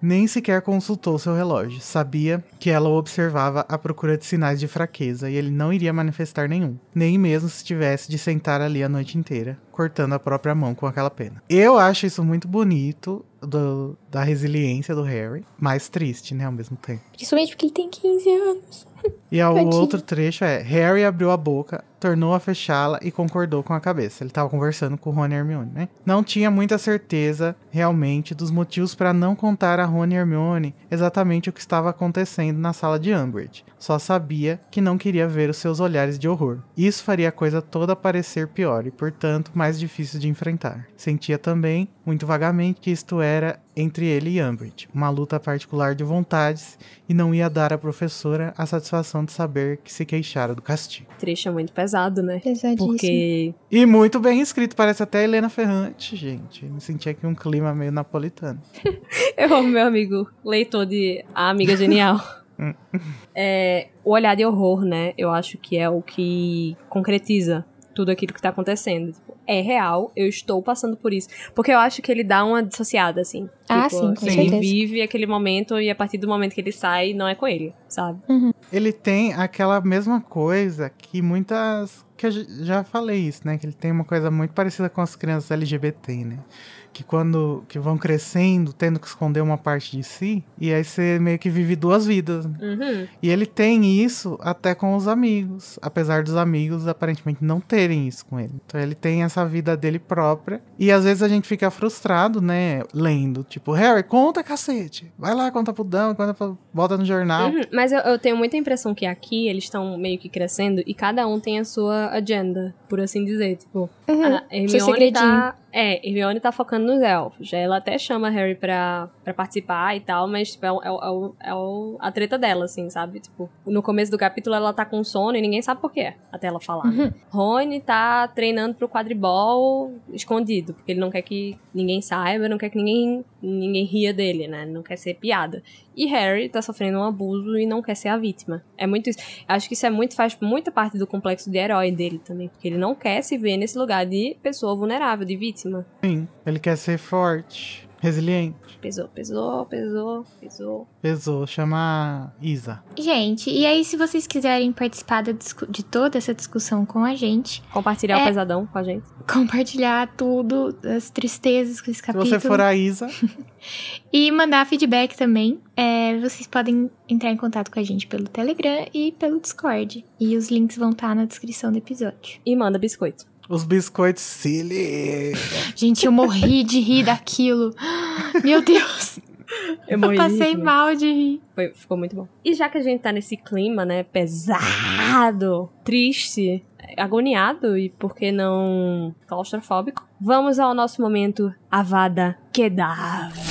S4: nem sequer consultou seu relógio. Sabia que ela o observava à procura de sinais de fraqueza e ele não iria manifestar nenhum, nem mesmo se tivesse de sentar ali a noite inteira, cortando a própria mão com aquela pena. Eu acho isso muito bonito do, da resiliência do Harry, mas triste, né, ao mesmo tempo.
S3: Principalmente porque ele tem 15 anos.
S4: E o outro trecho é: Harry abriu a boca, tornou a fechá-la e concordou com a cabeça. Ele estava conversando com Rony e Hermione, né? Não tinha muita certeza, realmente, dos motivos para não contar a Rony e Hermione exatamente o que estava acontecendo na sala de Umbridge. Só sabia que não queria ver os seus olhares de horror. Isso faria a coisa toda parecer pior e, portanto, mais difícil de enfrentar. Sentia também, muito vagamente, que isto era entre ele e Umbridge, uma luta particular de vontades e não ia dar à professora a satisfação de saber que se queixara do castigo.
S2: Trecho é muito pesado, né?
S3: Pesadíssimo.
S2: Porque...
S4: E muito bem escrito, parece até Helena Ferrante, gente. Me senti aqui um clima meio napolitano.
S2: Eu amo meu amigo, leitor de A Amiga Genial. é, o olhar de horror, né? Eu acho que é o que concretiza tudo aquilo que tá acontecendo. É real, eu estou passando por isso. Porque eu acho que ele dá uma dissociada, assim.
S3: Ah,
S2: tipo,
S3: sim, com
S2: Ele
S3: certeza.
S2: vive aquele momento e a partir do momento que ele sai, não é com ele, sabe?
S3: Uhum.
S4: Ele tem aquela mesma coisa que muitas. que eu já falei isso, né? Que ele tem uma coisa muito parecida com as crianças LGBT, né? Que quando que vão crescendo, tendo que esconder uma parte de si, e aí você meio que vive duas vidas. Né?
S2: Uhum.
S4: E ele tem isso até com os amigos, apesar dos amigos aparentemente não terem isso com ele. Então ele tem essa vida dele própria, e às vezes a gente fica frustrado, né, lendo, Tipo, Harry, conta, cacete. Vai lá, conta pro Dan, conta pra... bota no jornal.
S2: Uhum, Mas eu, eu tenho muita impressão que aqui eles estão meio que crescendo e cada um tem a sua agenda, por assim dizer. Tipo,
S3: Uhum.
S2: a Hermione tá. É, Hermione tá focando nos elfos. Ela até chama Harry pra, pra participar e tal, mas tipo, é, o- é, o- é, o- é o- a treta dela, assim, sabe? Tipo, no começo do capítulo ela tá com sono e ninguém sabe por quê, até ela falar. né?
S3: Uhum.
S2: Rony tá treinando pro quadribol escondido, porque ele não quer que ninguém saiba, não quer que ninguém, ninguém ria dele, né? Não quer ser piada. E Harry tá sofrendo um abuso e não quer ser a vítima. É muito isso. Acho que isso é muito, faz muita parte do complexo de herói dele também, porque ele não quer se ver nesse lugar de pessoa vulnerável, de vítima.
S4: Sim, ele quer ser forte, resiliente.
S2: Pesou, pesou, pesou, pesou.
S4: Pesou, chama Isa.
S3: Gente, e aí se vocês quiserem participar de toda essa discussão com a gente,
S2: Compartilhar
S3: É.
S2: o pesadão com a gente.
S3: compartilhar tudo, as tristezas com esse
S4: Se
S3: capítulo.
S4: você for a Isa,
S3: E mandar feedback também. É, vocês podem entrar em contato com a gente pelo Telegram e pelo Discord. E os links vão estar na descrição do episódio.
S2: E manda biscoito.
S4: Os biscoitos silly.
S3: Gente, eu morri de rir daquilo. Meu Deus,
S2: Eu
S3: eu
S2: de
S3: passei
S2: também.
S3: mal de rir.
S2: Foi- ficou muito bom. E já que a gente tá nesse clima, né, pesado, triste, agoniado e por que não claustrofóbico, vamos ao nosso momento Avada Kedavra.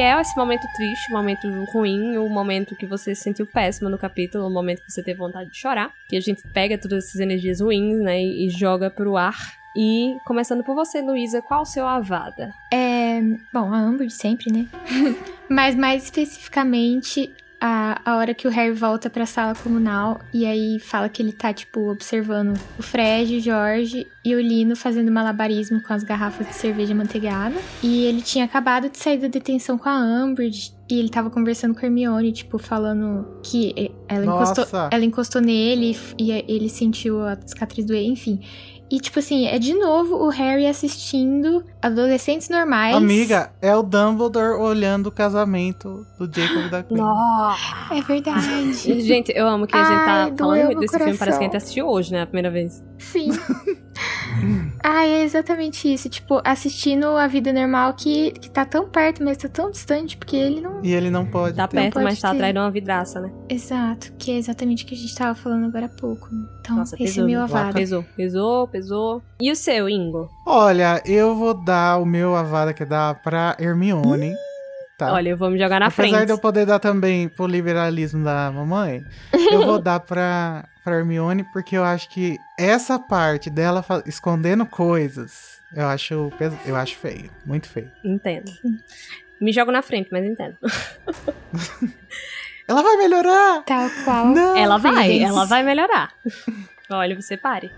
S2: Que é esse momento triste, momento ruim, o momento que você se sentiu péssimo no capítulo, o momento que você teve vontade de chorar. Que a gente pega todas essas energias ruins, né, e e joga pro ar. E começando por você, Luísa, qual o seu Avada?
S3: É, bom, a Amber de sempre, né? Mas mais especificamente, a, a hora que o Harry volta pra sala comunal e aí fala que ele tá, tipo, observando o Fred, o Jorge e o Lino fazendo malabarismo com as garrafas de cerveja manteigada. E ele tinha acabado de sair da detenção com a Amber e ele tava conversando com a Hermione, tipo, falando que ela encostou, ela encostou nele e ele sentiu a cicatriz doer, enfim. E, tipo assim, é de novo o Harry assistindo adolescentes normais.
S4: Amiga, é o Dumbledore olhando o casamento do Jacob e da Queen.
S2: Nossa!
S3: É verdade.
S2: Gente, eu amo que a gente
S3: Ai,
S2: tá falando desse filme, parece que a gente
S3: coração.
S2: assistiu hoje, né? A primeira vez.
S3: Sim. Ai, é exatamente isso. Tipo, assistindo a vida normal que, que tá tão perto, mas tá tão distante, porque ele não.
S4: E ele não pode.
S2: Tá
S4: ter.
S2: perto,
S3: pode
S2: mas tá
S3: ter.
S2: atrás de uma vidraça, né?
S3: Exato, que é exatamente o que a gente tava falando agora há pouco. Então,
S2: Nossa,
S3: esse
S2: pesou.
S3: é meu
S2: né?
S3: avado.
S2: Pesou, pesou, pesou. E o seu, Ingo?
S4: Olha, eu vou dar o meu avada que dá pra Hermione. Tá?
S2: Olha, eu vou me jogar na
S4: Apesar
S2: frente.
S4: de eu poder dar também pro liberalismo da mamãe, eu vou dar pra, pra Hermione porque eu acho que essa parte dela escondendo coisas, eu acho, eu acho feio. Muito feio.
S2: Entendo. Me jogo na frente, mas entendo.
S4: Ela vai melhorar!
S3: Tal qual.
S4: Não!
S2: Ela vai, ela vai melhorar. Olha, você pare.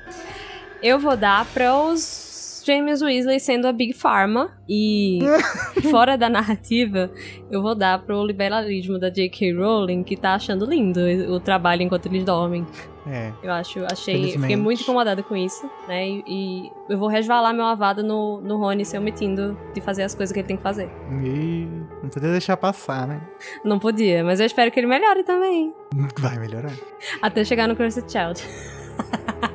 S2: Eu vou dar para os James Weasley sendo a Big Pharma e fora da narrativa, eu vou dar pro liberalismo da J.K. Rowling que tá achando lindo o trabalho enquanto eles dormem.
S4: É.
S2: Eu acho, achei, fiquei muito incomodada com isso, né? E, e eu vou resvalar meu avado no, no Rony se omitindo de fazer as coisas que ele tem que fazer.
S4: E não podia deixar passar, né?
S2: Não podia, mas eu espero que ele melhore também.
S4: Vai melhorar.
S2: Até chegar no Cursed Child.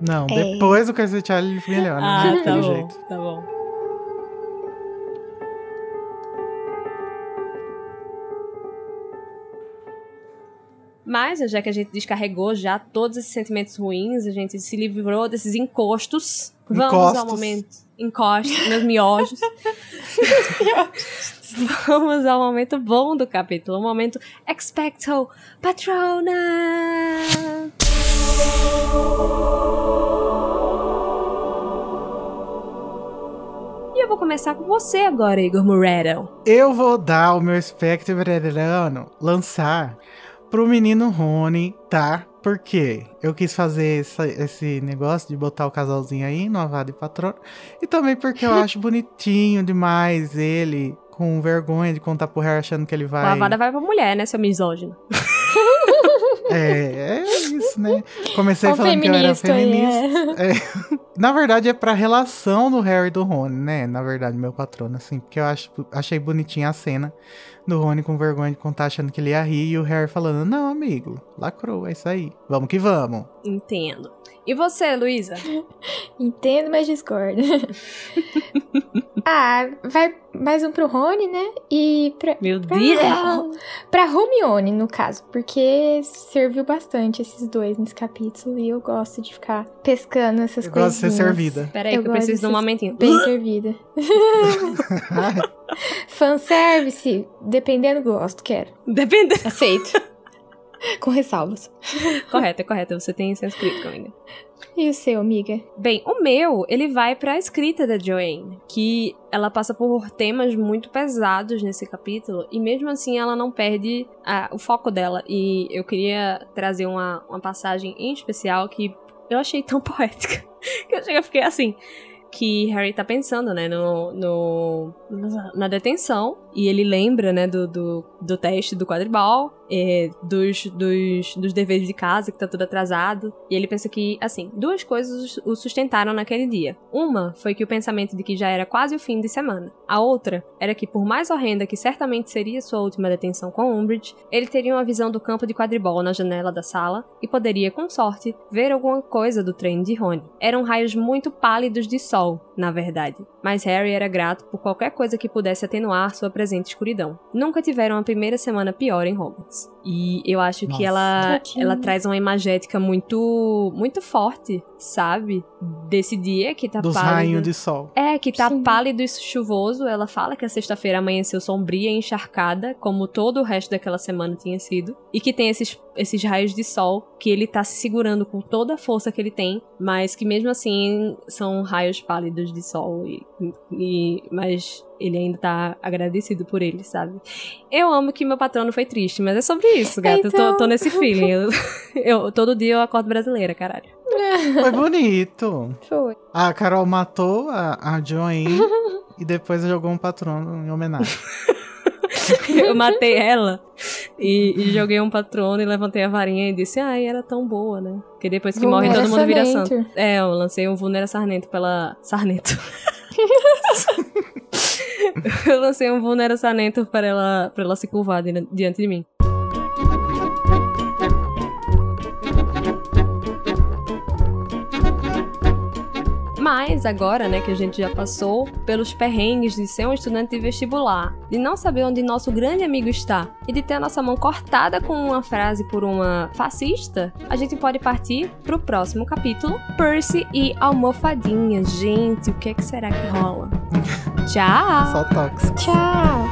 S4: Não,
S3: É.
S4: depois do Child ele melhora,
S2: Ah,
S4: né?
S2: tá bom,
S4: jeito.
S2: tá bom. Mas, já que a gente descarregou já todos esses sentimentos ruins, a gente se livrou desses encostos. Vamos ao momento. Encostos, meus miojos. Vamos ao momento bom do capítulo. O momento Expecto Patrona! E eu vou começar com você agora, Igor Moretto.
S4: Eu vou dar o meu espectro verano lançar pro menino Rony, tá? Porque eu quis fazer essa- esse negócio de botar o casalzinho aí no Avada e Patrono. E também porque eu acho bonitinho demais ele com vergonha de contar pro Harry achando que ele
S2: O
S4: vai.
S2: Avada vai pra mulher, né, seu misógino?
S4: É, é isso. né? Comecei
S3: o
S4: falando que eu era
S3: feminista
S4: feminista. É. Na verdade, é pra relação do Harry e do Rony, né? Na verdade, meu patrono, assim. Porque eu acho, achei bonitinha a cena do Rony com vergonha de contar, achando que ele ia rir. E o Harry falando, não, amigo, lacrou, é isso aí. Vamos que vamos.
S2: Entendo. E você, Luísa?
S3: Entendo, mas discordo. ah, vai mais um pro Rony, né? E pra.
S2: Meu
S3: pra,
S2: Deus!
S3: pra Hermione, no caso. Porque serviu bastante esses dois nesse capítulo. E eu gosto de ficar pescando essas
S4: Eu
S3: coisas.
S4: gosto de ser servida.
S2: Peraí,
S3: Eu
S2: que eu preciso de um momentinho.
S3: Bem servida. Fanservice, dependendo, gosto, quero.
S2: Depende.
S3: Aceito. Com ressalvas.
S2: correto, é correto. Você tem senso crítico ainda.
S3: E o seu, amiga?
S2: Bem, o meu, ele vai pra escrita da Joanne, que ela passa por temas muito pesados nesse capítulo, e mesmo assim ela não perde ah, o foco dela. E eu queria trazer uma, uma passagem em especial que eu achei tão poética, que eu cheguei a ficar assim. Que Harry tá pensando, né, no, no, na detenção. E ele lembra, né, do, do, do teste do quadribol, é, dos, dos, dos deveres de casa, que tá tudo atrasado. E ele pensa que, assim, duas coisas o sustentaram naquele dia. Uma foi que o pensamento de que já era quase o fim de semana. A outra era que, por mais horrenda que certamente seria sua última detenção com Umbridge, ele teria uma visão do campo de quadribol na janela da sala e poderia, com sorte, ver alguma coisa do treino de Rony. Eram raios muito pálidos de sol, na verdade. Mas Harry era grato por qualquer coisa que pudesse atenuar sua presente escuridão. Nunca tiveram a primeira semana pior em Hogwarts. E eu acho que
S4: Nossa.
S2: ela,
S3: Tadinha.
S2: ela traz uma imagética muito muito forte, sabe? Desse dia que tá
S4: Dos
S2: pálido.
S4: rainhos de sol.
S2: É, que tá
S3: Sim.
S2: pálido e chuvoso. Ela fala que a sexta-feira amanheceu sombria e encharcada, como todo o resto daquela semana tinha sido. E que tem esses, esses raios de sol que ele tá se segurando com toda a força que ele tem, mas que mesmo assim são raios pálidos de sol. E, e- mas ele ainda tá agradecido por ele, sabe? Eu amo que meu patrono foi triste, mas é sobre isso, gata. Eu tô,
S3: Então.
S2: tô nesse feeling. Eu, eu- todo dia eu acordo brasileira, caralho.
S4: Foi bonito.
S3: Foi.
S4: A Carol matou a, a Joanne e depois jogou um patrono em homenagem.
S2: Eu matei ela e, e joguei um patrono e levantei a varinha e disse, ai, era tão boa, né? Porque depois que morre todo mundo vira santo. É, eu lancei um Vulnera Sarnento pela. Sarnento. eu lancei um Vulnera Sarnento para ela, para ela se curvar di- diante de mim. Mas agora, né, que a gente já passou pelos perrengues de ser um estudante de vestibular, de não saber onde nosso grande amigo está e de ter a nossa mão cortada com uma frase por uma fascista, a gente pode partir pro próximo capítulo, Percy e Almofadinha. Gente, o que é que será que rola? Tchau!
S4: Só tóxico.
S3: Tchau.